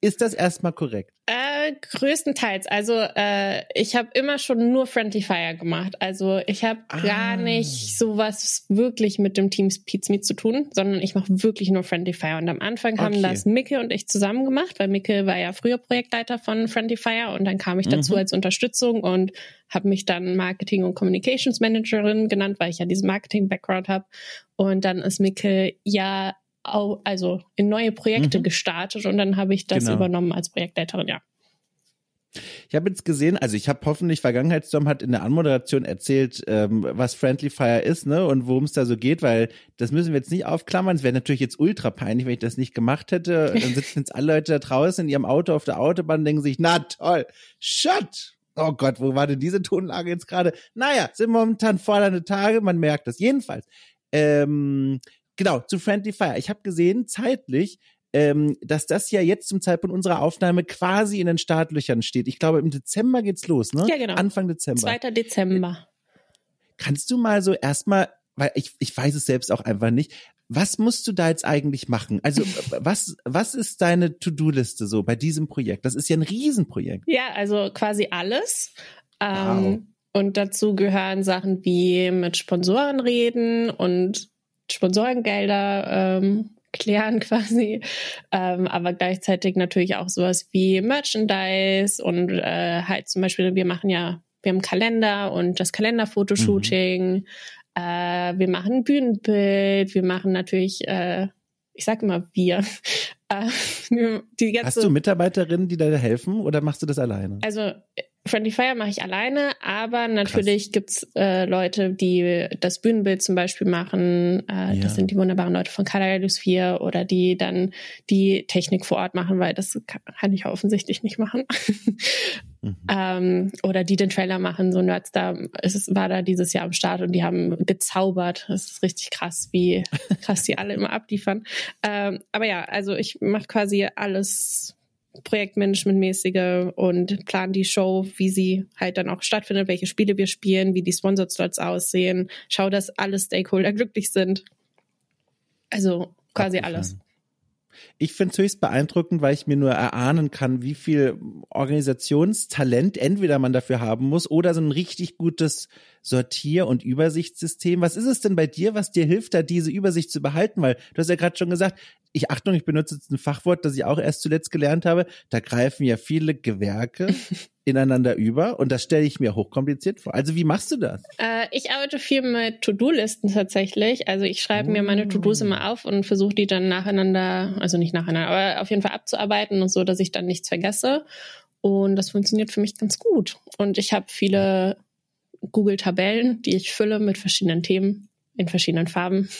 A: Ist das erstmal korrekt?
B: Äh, größtenteils. Also äh, ich habe immer schon nur Friendly Fire gemacht. Also ich habe ah. gar nicht sowas wirklich mit dem Team Pizmeet zu tun, sondern ich mache wirklich nur Friendly Fire. Und am Anfang okay. haben das Micke und ich zusammen gemacht, weil Micke war ja früher Projektleiter von Friendly Fire und dann kam ich dazu mhm. als Unterstützung und habe mich dann Marketing und Communications Managerin genannt, weil ich ja diesen Marketing-Background habe. Und dann ist Micke ja also in neue Projekte mhm. gestartet und dann habe ich das genau. übernommen als Projektleiterin, ja.
A: Ich habe jetzt gesehen, also ich habe hoffentlich Vergangenheitsstorm hat in der Anmoderation erzählt, ähm, was Friendly Fire ist, ne, und worum es da so geht, weil das müssen wir jetzt nicht aufklammern. Es wäre natürlich jetzt ultra peinlich, wenn ich das nicht gemacht hätte. Dann sitzen jetzt alle Leute da draußen in ihrem Auto auf der Autobahn und denken sich, na toll, shut! Oh Gott, wo war denn diese Tonlage jetzt gerade? Naja, sind momentan fordernde Tage, man merkt das. Jedenfalls, ähm, genau, zu Friendly Fire. Ich habe gesehen, zeitlich ähm, dass das ja jetzt zum Zeitpunkt unserer Aufnahme quasi in den Startlöchern steht. Ich glaube, im Dezember geht's los, ne?
B: Ja, genau.
A: Anfang Dezember.
B: 2. Dezember.
A: Kannst du mal so erstmal, weil ich, ich weiß es selbst auch einfach nicht, was musst du da jetzt eigentlich machen? Also was, was ist deine To-Do-Liste so bei diesem Projekt? Das ist ja ein Riesenprojekt.
B: Ja, also quasi alles. Ähm, wow. Und dazu gehören Sachen wie mit Sponsoren reden und Sponsorengelder ähm, klären quasi, ähm, aber gleichzeitig natürlich auch sowas wie Merchandise und äh, halt zum Beispiel, wir machen ja, wir haben Kalender und das Kalenderfotoshooting, mhm. äh, wir machen Bühnenbild, wir machen natürlich, äh, ich sag immer wir,
A: äh, Hast du Mitarbeiterinnen, die da helfen oder machst du das alleine?
B: Also Friendly Fire mache ich alleine, aber natürlich Krass. gibt's äh, Leute, die das Bühnenbild zum Beispiel machen. Äh, ja. Das sind die wunderbaren Leute von Kaleidos 4 oder die dann die Technik vor Ort machen, weil das kann ich offensichtlich nicht machen. mhm. ähm, oder die den Trailer machen, so Nerds da. Es war da dieses Jahr am Start und die haben gezaubert. Das ist richtig krass, wie krass die alle immer abliefern. Ähm, aber ja, also ich mache quasi alles Projektmanagementmäßige und planen die Show, wie sie halt dann auch stattfindet, welche Spiele wir spielen, wie die Sponsored Slots aussehen, schau, dass alle Stakeholder glücklich sind. Also quasi Abgefahren. alles.
A: Ich finde es höchst beeindruckend, weil ich mir nur erahnen kann, wie viel Organisationstalent entweder man dafür haben muss oder so ein richtig gutes Sortier- und Übersichtssystem. Was ist es denn bei dir, was dir hilft, da diese Übersicht zu behalten? Weil du hast ja gerade schon gesagt, ich Achtung, ich benutze jetzt ein Fachwort, das ich auch erst zuletzt gelernt habe. Da greifen ja viele Gewerke ineinander über und das stelle ich mir hochkompliziert vor. Also wie machst du das?
B: Äh, ich arbeite viel mit To-Do-Listen tatsächlich. Also ich schreibe oh. mir meine To-Dos immer auf und versuche die dann nacheinander, also nicht nacheinander, aber auf jeden Fall abzuarbeiten und so, dass ich dann nichts vergesse. Und das funktioniert für mich ganz gut. Und ich habe viele Google-Tabellen, die ich fülle mit verschiedenen Themen in verschiedenen Farben.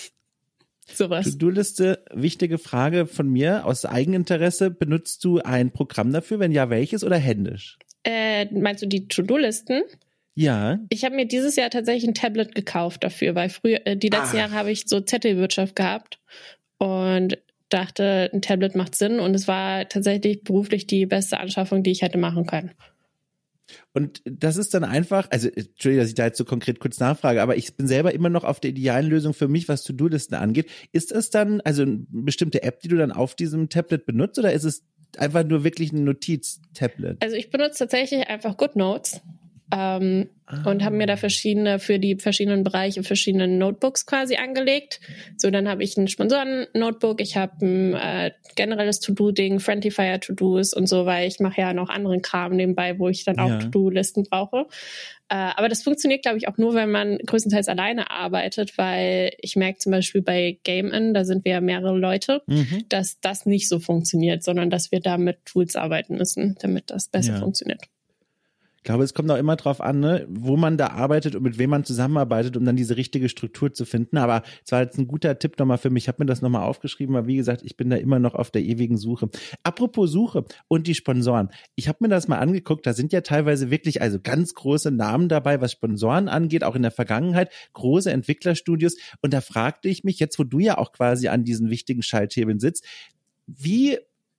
A: Sowas. To-Do-Liste, wichtige Frage von mir aus Eigeninteresse. Benutzt du ein Programm dafür? Wenn ja, welches oder händisch?
B: Äh, meinst du die To-Do-Listen?
A: Ja.
B: Ich habe mir dieses Jahr tatsächlich ein Tablet gekauft dafür, weil früher, äh, die letzten ah. Jahre habe ich so Zettelwirtschaft gehabt und dachte, ein Tablet macht Sinn und es war tatsächlich beruflich die beste Anschaffung, die ich hätte machen können.
A: Und das ist dann einfach, also Entschuldigung, dass ich da jetzt so konkret kurz nachfrage, aber ich bin selber immer noch auf der idealen Lösung für mich, was To-Do-Listen angeht. Ist es dann, also eine bestimmte App, die du dann auf diesem Tablet benutzt oder ist es einfach nur wirklich ein Notiz-Tablet?
B: Also ich benutze tatsächlich einfach GoodNotes ähm, ah. und habe mir da verschiedene für die verschiedenen Bereiche verschiedene Notebooks quasi angelegt. So, dann habe ich ein Sponsoren-Notebook, ich habe ein äh, generelles To-Do-Ding, Friendly Fire To-Dos und so, weil ich mache ja noch anderen Kram nebenbei, wo ich dann auch ja. To-Do-Listen brauche. Äh, aber das funktioniert, glaube ich, auch nur, wenn man größtenteils alleine arbeitet, weil ich merke zum Beispiel bei Game In, da sind wir ja mehrere Leute, mhm. dass das nicht so funktioniert, sondern dass wir da mit Tools arbeiten müssen, damit das besser ja. funktioniert.
A: Ich glaube, es kommt auch immer drauf an, ne, wo man da arbeitet und mit wem man zusammenarbeitet, um dann diese richtige Struktur zu finden. Aber es war jetzt ein guter Tipp nochmal für mich. Ich habe mir das nochmal aufgeschrieben, weil wie gesagt, ich bin da immer noch auf der ewigen Suche. Apropos Suche und die Sponsoren. Ich habe mir das mal angeguckt, da sind ja teilweise wirklich also ganz große Namen dabei, was Sponsoren angeht, auch in der Vergangenheit, große Entwicklerstudios. Und da fragte ich mich, jetzt wo du ja auch quasi an diesen wichtigen Schalthebeln sitzt, wie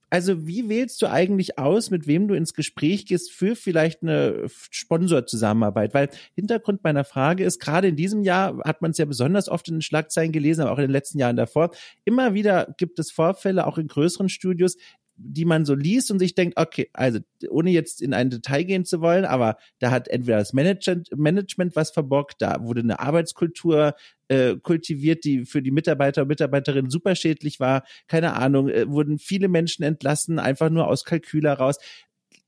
A: also wie wählst du eigentlich aus, mit wem du ins Gespräch gehst für vielleicht eine Sponsorzusammenarbeit? Weil Hintergrund meiner Frage ist, gerade in diesem Jahr hat man es ja besonders oft in den Schlagzeilen gelesen, aber auch in den letzten Jahren davor. Immer wieder gibt es Vorfälle, auch in größeren Studios, die man so liest und sich denkt, okay, also ohne jetzt in ein Detail gehen zu wollen, aber da hat entweder das Management, Management was verbockt, da wurde eine Arbeitskultur äh, kultiviert, die für die Mitarbeiter und Mitarbeiterinnen super schädlich war. Keine Ahnung, äh, wurden viele Menschen entlassen, einfach nur aus Kalkül heraus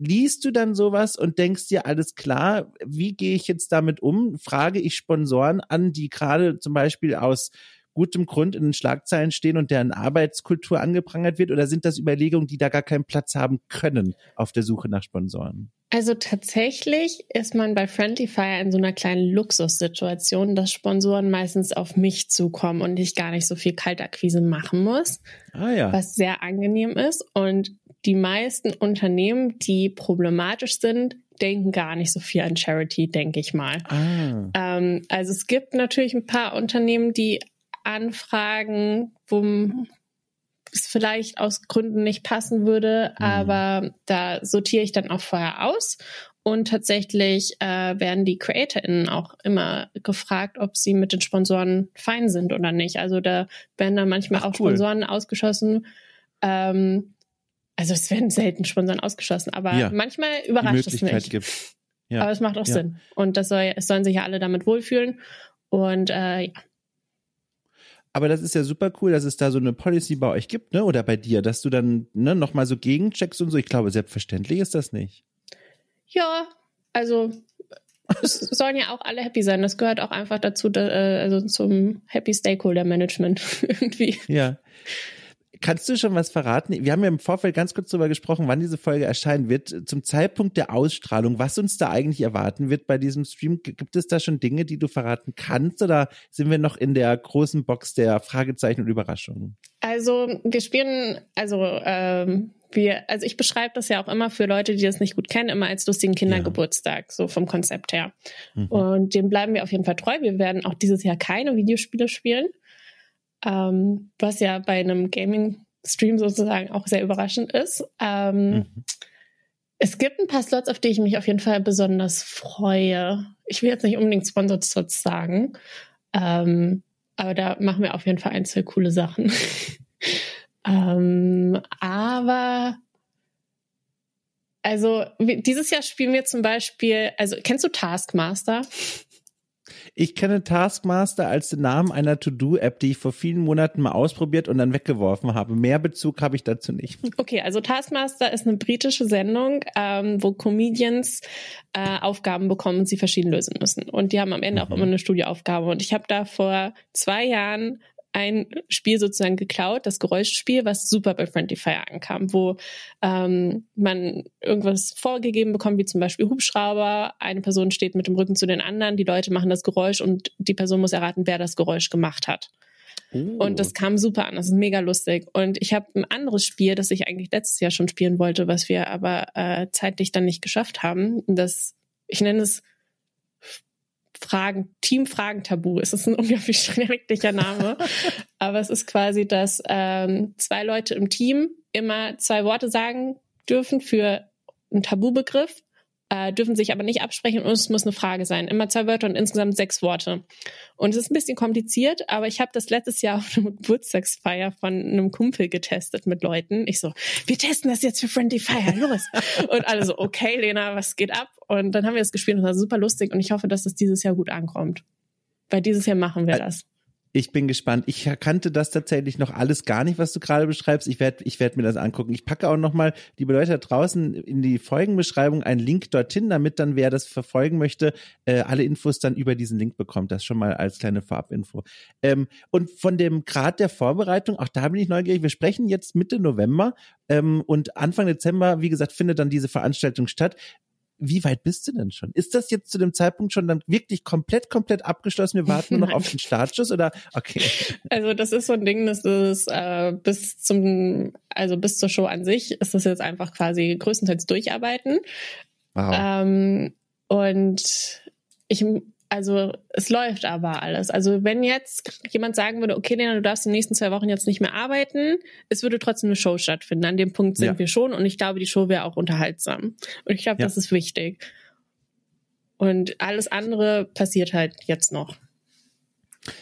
A: liest du dann sowas und denkst dir, alles klar, wie gehe ich jetzt damit um? Frage ich Sponsoren an, die gerade zum Beispiel aus gutem Grund in den Schlagzeilen stehen und deren Arbeitskultur angeprangert wird? Oder sind das Überlegungen, die da gar keinen Platz haben können auf der Suche nach Sponsoren?
B: Also tatsächlich ist man bei Friendly Fire in so einer kleinen Luxussituation, dass Sponsoren meistens auf mich zukommen und ich gar nicht so viel Kaltakquise machen muss. Ah ja. Was sehr angenehm ist. Und die meisten Unternehmen, die problematisch sind, denken gar nicht so viel an Charity, denke ich mal. Ah. Ähm, also es gibt natürlich ein paar Unternehmen, die anfragen, wo es vielleicht aus Gründen nicht passen würde, mhm. aber da sortiere ich dann auch vorher aus. Und tatsächlich äh, werden die CreatorInnen auch immer gefragt, ob sie mit den Sponsoren fein sind oder nicht. Also da werden dann manchmal Ach, auch cool. Sponsoren ausgeschossen. Ähm, also es werden selten Sponsoren ausgeschlossen, aber ja, manchmal überrascht es mich. Gibt. Ja. Aber es macht auch ja. Sinn. Und das soll, es sollen sich ja alle damit wohlfühlen. Und äh, ja.
A: Aber das ist ja super cool, dass es da so eine Policy bei euch gibt, ne? Oder bei dir, dass du dann ne, nochmal so gegencheckst und so. Ich glaube, selbstverständlich ist das nicht.
B: Ja, also es sollen ja auch alle happy sein. Das gehört auch einfach dazu, da, äh, also zum Happy Stakeholder Management irgendwie.
A: Ja. Kannst du schon was verraten? Wir haben ja im Vorfeld ganz kurz darüber gesprochen, wann diese Folge erscheinen wird. Zum Zeitpunkt der Ausstrahlung, was uns da eigentlich erwarten wird bei diesem Stream. Gibt es da schon Dinge, die du verraten kannst oder sind wir noch in der großen Box der Fragezeichen und Überraschungen?
B: Also wir spielen, also ähm, wir, also ich beschreibe das ja auch immer für Leute, die das nicht gut kennen, immer als lustigen Kindergeburtstag, ja. so vom Konzept her. Mhm. Und dem bleiben wir auf jeden Fall treu. Wir werden auch dieses Jahr keine Videospiele spielen ähm, was ja bei einem Gaming-Stream sozusagen auch sehr überraschend ist. Ähm, mhm. Es gibt ein paar Slots, auf die ich mich auf jeden Fall besonders freue. Ich will jetzt nicht unbedingt Sponsored Slots sagen, ähm, aber da machen wir auf jeden Fall ein, zwei coole Sachen. ähm, aber also dieses Jahr spielen wir zum Beispiel, also kennst du Taskmaster?
A: Ich kenne Taskmaster als den Namen einer To-Do-App, die ich vor vielen Monaten mal ausprobiert und dann weggeworfen habe. Mehr Bezug habe ich dazu nicht.
B: Okay, also Taskmaster ist eine britische Sendung, ähm, wo Comedians äh, Aufgaben bekommen und sie verschieden lösen müssen. Und die haben am Ende mhm. auch immer eine Studieaufgabe. Und ich habe da vor zwei Jahren ein Spiel sozusagen geklaut, das Geräuschspiel, was super bei Friendly Fire ankam, wo ähm, man irgendwas vorgegeben bekommt, wie zum Beispiel Hubschrauber. Eine Person steht mit dem Rücken zu den anderen, die Leute machen das Geräusch und die Person muss erraten, wer das Geräusch gemacht hat. Oh. Und das kam super an, das ist mega lustig. Und ich habe ein anderes Spiel, das ich eigentlich letztes Jahr schon spielen wollte, was wir aber äh, zeitlich dann nicht geschafft haben. Das, ich nenne es Fragen, Team Fragen Tabu. Es ist ein unglaublich schrecklicher Name. Aber es ist quasi, dass ähm, zwei Leute im Team immer zwei Worte sagen dürfen für einen Tabubegriff äh, dürfen sich aber nicht absprechen und es muss eine Frage sein. Immer zwei Wörter und insgesamt sechs Worte. Und es ist ein bisschen kompliziert, aber ich habe das letztes Jahr auf einer Geburtstagsfeier von einem Kumpel getestet mit Leuten. Ich so, wir testen das jetzt für Friendly Fire, los. und alle so, okay, Lena, was geht ab? Und dann haben wir das gespielt und das war super lustig und ich hoffe, dass das dieses Jahr gut ankommt. Weil dieses Jahr machen wir das.
A: Ich bin gespannt. Ich kannte das tatsächlich noch alles gar nicht, was du gerade beschreibst. Ich werde ich werd mir das angucken. Ich packe auch nochmal, liebe Leute da draußen, in die Folgenbeschreibung einen Link dorthin, damit dann, wer das verfolgen möchte, äh, alle Infos dann über diesen Link bekommt. Das schon mal als kleine Vorabinfo. Ähm, und von dem Grad der Vorbereitung, auch da bin ich neugierig. Wir sprechen jetzt Mitte November ähm, und Anfang Dezember, wie gesagt, findet dann diese Veranstaltung statt wie weit bist du denn schon? Ist das jetzt zu dem Zeitpunkt schon dann wirklich komplett, komplett abgeschlossen? Wir warten nur noch auf den Startschuss oder okay?
B: Also das ist so ein Ding, das ist äh, bis zum, also bis zur Show an sich ist das jetzt einfach quasi größtenteils durcharbeiten. Wow. Ähm, und ich also es läuft aber alles. Also wenn jetzt jemand sagen würde, okay, Lena, du darfst in den nächsten zwei Wochen jetzt nicht mehr arbeiten, es würde trotzdem eine Show stattfinden. An dem Punkt sind ja. wir schon und ich glaube, die Show wäre auch unterhaltsam. Und ich glaube, ja. das ist wichtig. Und alles andere passiert halt jetzt noch.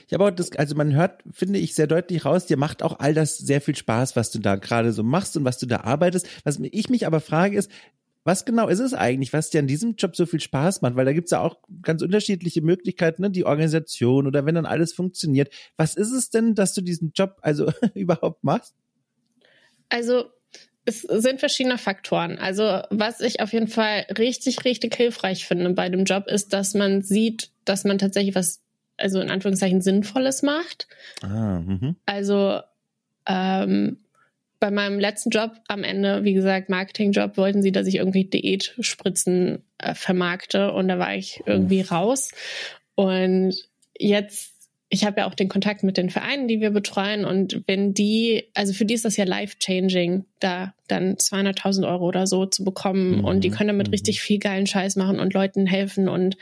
A: Ja, aber das, also man hört, finde ich, sehr deutlich raus, dir macht auch all das sehr viel Spaß, was du da gerade so machst und was du da arbeitest. Was ich mich aber frage ist, was genau ist es eigentlich, was dir an diesem Job so viel Spaß macht? Weil da gibt's ja auch ganz unterschiedliche Möglichkeiten, ne? die Organisation oder wenn dann alles funktioniert. Was ist es denn, dass du diesen Job also überhaupt machst?
B: Also es sind verschiedene Faktoren. Also was ich auf jeden Fall richtig, richtig hilfreich finde bei dem Job ist, dass man sieht, dass man tatsächlich was also in Anführungszeichen Sinnvolles macht.
A: Ah, mhm.
B: Also ähm, bei meinem letzten Job am Ende, wie gesagt, Marketingjob, wollten sie, dass ich irgendwie Diätspritzen äh, vermarkte und da war ich irgendwie raus. Und jetzt ich habe ja auch den Kontakt mit den Vereinen, die wir betreuen. Und wenn die, also für die ist das ja life-changing, da dann 200.000 Euro oder so zu bekommen. Mhm. Und die können damit mhm. richtig viel geilen Scheiß machen und Leuten helfen und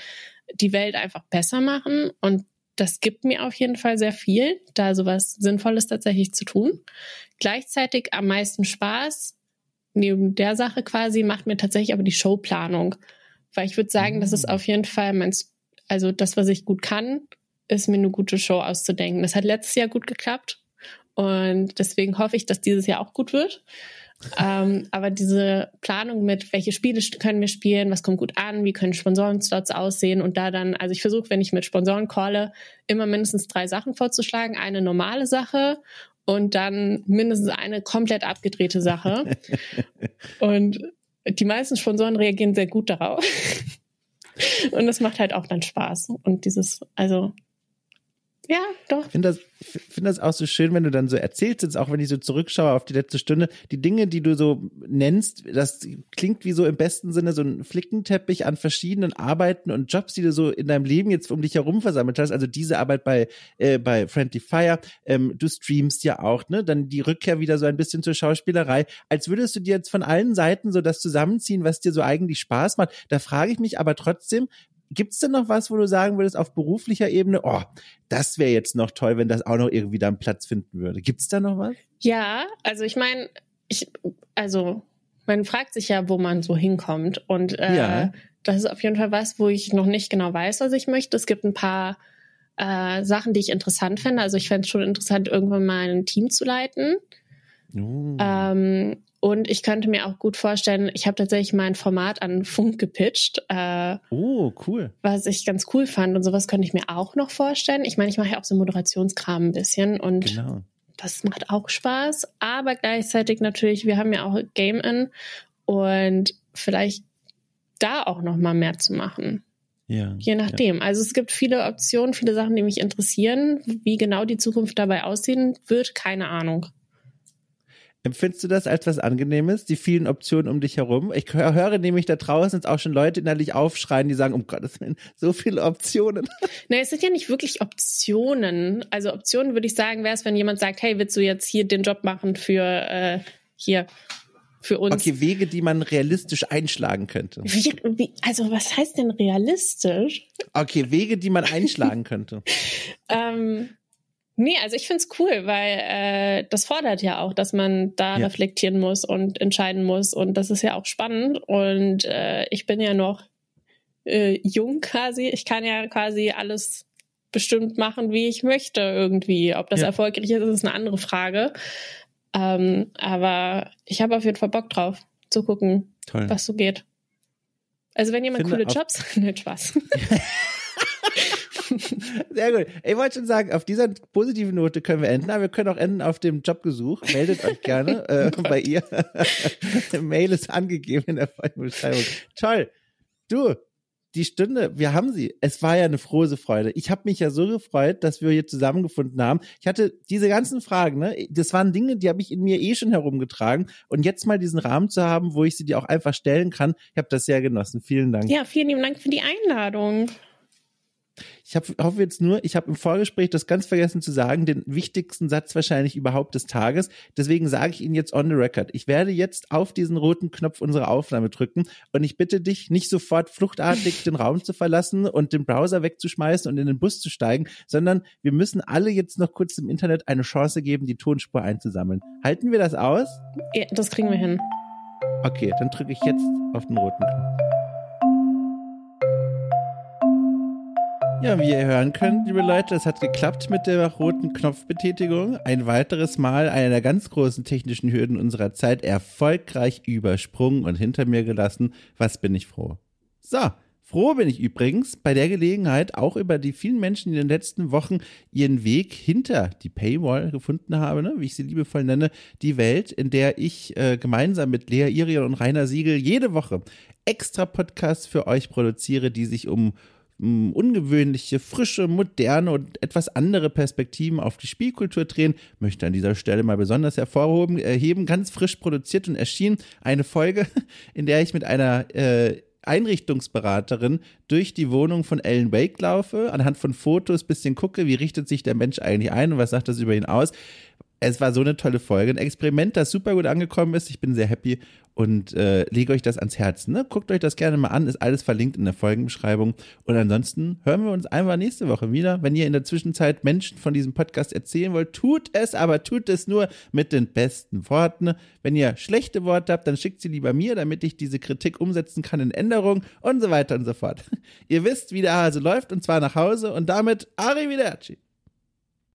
B: die Welt einfach besser machen. Und das gibt mir auf jeden Fall sehr viel, da sowas Sinnvolles tatsächlich zu tun. Gleichzeitig am meisten Spaß, neben der Sache quasi, macht mir tatsächlich aber die Showplanung. Weil ich würde sagen, mhm. das ist mhm. auf jeden Fall mein, also das, was ich gut kann ist mir eine gute Show auszudenken. Das hat letztes Jahr gut geklappt und deswegen hoffe ich, dass dieses Jahr auch gut wird. ähm, aber diese Planung mit, welche Spiele können wir spielen, was kommt gut an, wie können Sponsorenslots aussehen und da dann, also ich versuche, wenn ich mit Sponsoren calle, immer mindestens drei Sachen vorzuschlagen. Eine normale Sache und dann mindestens eine komplett abgedrehte Sache. und die meisten Sponsoren reagieren sehr gut darauf. und das macht halt auch dann Spaß. Und dieses, also ja, doch.
A: Ich finde das, find das auch so schön, wenn du dann so erzählst, jetzt auch wenn ich so zurückschaue auf die letzte Stunde, die Dinge, die du so nennst, das klingt wie so im besten Sinne so ein Flickenteppich an verschiedenen Arbeiten und Jobs, die du so in deinem Leben jetzt um dich herum versammelt hast. Also diese Arbeit bei, äh, bei Friendly Fire, ähm, du streamst ja auch, ne? Dann die Rückkehr wieder so ein bisschen zur Schauspielerei. Als würdest du dir jetzt von allen Seiten so das zusammenziehen, was dir so eigentlich Spaß macht. Da frage ich mich aber trotzdem, Gibt's denn noch was, wo du sagen würdest, auf beruflicher Ebene, oh, das wäre jetzt noch toll, wenn das auch noch irgendwie da einen Platz finden würde? Gibt's da noch was?
B: Ja, also ich meine, ich, also man fragt sich ja, wo man so hinkommt. Und äh, ja. das ist auf jeden Fall was, wo ich noch nicht genau weiß, was ich möchte. Es gibt ein paar äh, Sachen, die ich interessant finde. Also ich fände es schon interessant, irgendwann mal ein Team zu leiten. Uh. Ähm, und ich könnte mir auch gut vorstellen, ich habe tatsächlich mein Format an Funk gepitcht. Äh,
A: oh, cool.
B: Was ich ganz cool fand. Und sowas könnte ich mir auch noch vorstellen. Ich meine, ich mache ja auch so Moderationskram ein bisschen und genau. das macht auch Spaß. Aber gleichzeitig natürlich, wir haben ja auch Game In und vielleicht da auch noch mal mehr zu machen.
A: Ja,
B: Je nachdem. Ja. Also es gibt viele Optionen, viele Sachen, die mich interessieren. Wie genau die Zukunft dabei aussehen wird, keine Ahnung.
A: Empfindest du das als was Angenehmes, die vielen Optionen um dich herum? Ich höre nämlich da draußen jetzt auch schon Leute innerlich aufschreien, die sagen, um Gottes Willen, so viele Optionen.
B: Nee, es sind ja nicht wirklich Optionen. Also Optionen würde ich sagen, wäre es, wenn jemand sagt, hey, willst du jetzt hier den Job machen für äh, hier für uns?
A: Okay, Wege, die man realistisch einschlagen könnte.
B: Wie, wie, also was heißt denn realistisch?
A: Okay, Wege, die man einschlagen könnte.
B: ähm, Nee, also ich find's cool, weil äh, das fordert ja auch, dass man da ja. reflektieren muss und entscheiden muss. Und das ist ja auch spannend. Und äh, ich bin ja noch äh, jung quasi. Ich kann ja quasi alles bestimmt machen, wie ich möchte irgendwie. Ob das ja. erfolgreich ist, ist eine andere Frage. Ähm, aber ich habe auf jeden Fall Bock drauf, zu gucken, Toll. was so geht. Also wenn jemand Finde coole Jobs, nicht Spaß.
A: Sehr gut. Ich wollte schon sagen, auf dieser positiven Note können wir enden, aber wir können auch enden auf dem Jobgesuch. Meldet euch gerne äh, bei ihr. Mail ist angegeben in der Folgenbeschreibung. Toll. Du, die Stunde, wir haben sie. Es war ja eine frohe Freude. Ich habe mich ja so gefreut, dass wir hier zusammengefunden haben. Ich hatte diese ganzen Fragen, ne? Das waren Dinge, die habe ich in mir eh schon herumgetragen. Und jetzt mal diesen Rahmen zu haben, wo ich sie dir auch einfach stellen kann, ich habe das sehr genossen. Vielen Dank.
B: Ja, vielen lieben Dank für die Einladung.
A: Ich hab, hoffe jetzt nur, ich habe im Vorgespräch das ganz vergessen zu sagen, den wichtigsten Satz wahrscheinlich überhaupt des Tages. Deswegen sage ich Ihnen jetzt on the record. Ich werde jetzt auf diesen roten Knopf unserer Aufnahme drücken und ich bitte dich, nicht sofort fluchtartig den Raum zu verlassen und den Browser wegzuschmeißen und in den Bus zu steigen, sondern wir müssen alle jetzt noch kurz im Internet eine Chance geben, die Tonspur einzusammeln. Halten wir das aus?
B: Ja, das kriegen wir hin.
A: Okay, dann drücke ich jetzt auf den roten Knopf. Ja, wie ihr hören könnt, liebe Leute, es hat geklappt mit der roten Knopfbetätigung. Ein weiteres Mal eine der ganz großen technischen Hürden unserer Zeit erfolgreich übersprungen und hinter mir gelassen. Was bin ich froh. So, Froh bin ich übrigens bei der Gelegenheit auch über die vielen Menschen, die in den letzten Wochen ihren Weg hinter die Paywall gefunden haben, ne? wie ich sie liebevoll nenne, die Welt, in der ich äh, gemeinsam mit Lea Irion und Rainer Siegel jede Woche extra Podcasts für euch produziere, die sich um ungewöhnliche, frische, moderne und etwas andere Perspektiven auf die Spielkultur drehen, möchte an dieser Stelle mal besonders hervorheben, ganz frisch produziert und erschien eine Folge, in der ich mit einer äh, Einrichtungsberaterin durch die Wohnung von Ellen Wake laufe, anhand von Fotos bisschen gucke, wie richtet sich der Mensch eigentlich ein und was sagt das über ihn aus es war so eine tolle Folge. Ein Experiment, das super gut angekommen ist. Ich bin sehr happy und äh, lege euch das ans Herz. Ne? Guckt euch das gerne mal an. Ist alles verlinkt in der Folgenbeschreibung. Und ansonsten hören wir uns einfach nächste Woche wieder. Wenn ihr in der Zwischenzeit Menschen von diesem Podcast erzählen wollt, tut es, aber tut es nur mit den besten Worten. Wenn ihr schlechte Worte habt, dann schickt sie lieber mir, damit ich diese Kritik umsetzen kann in Änderungen und so weiter und so fort. ihr wisst, wie der Hase läuft und zwar nach Hause und damit Arrivederci.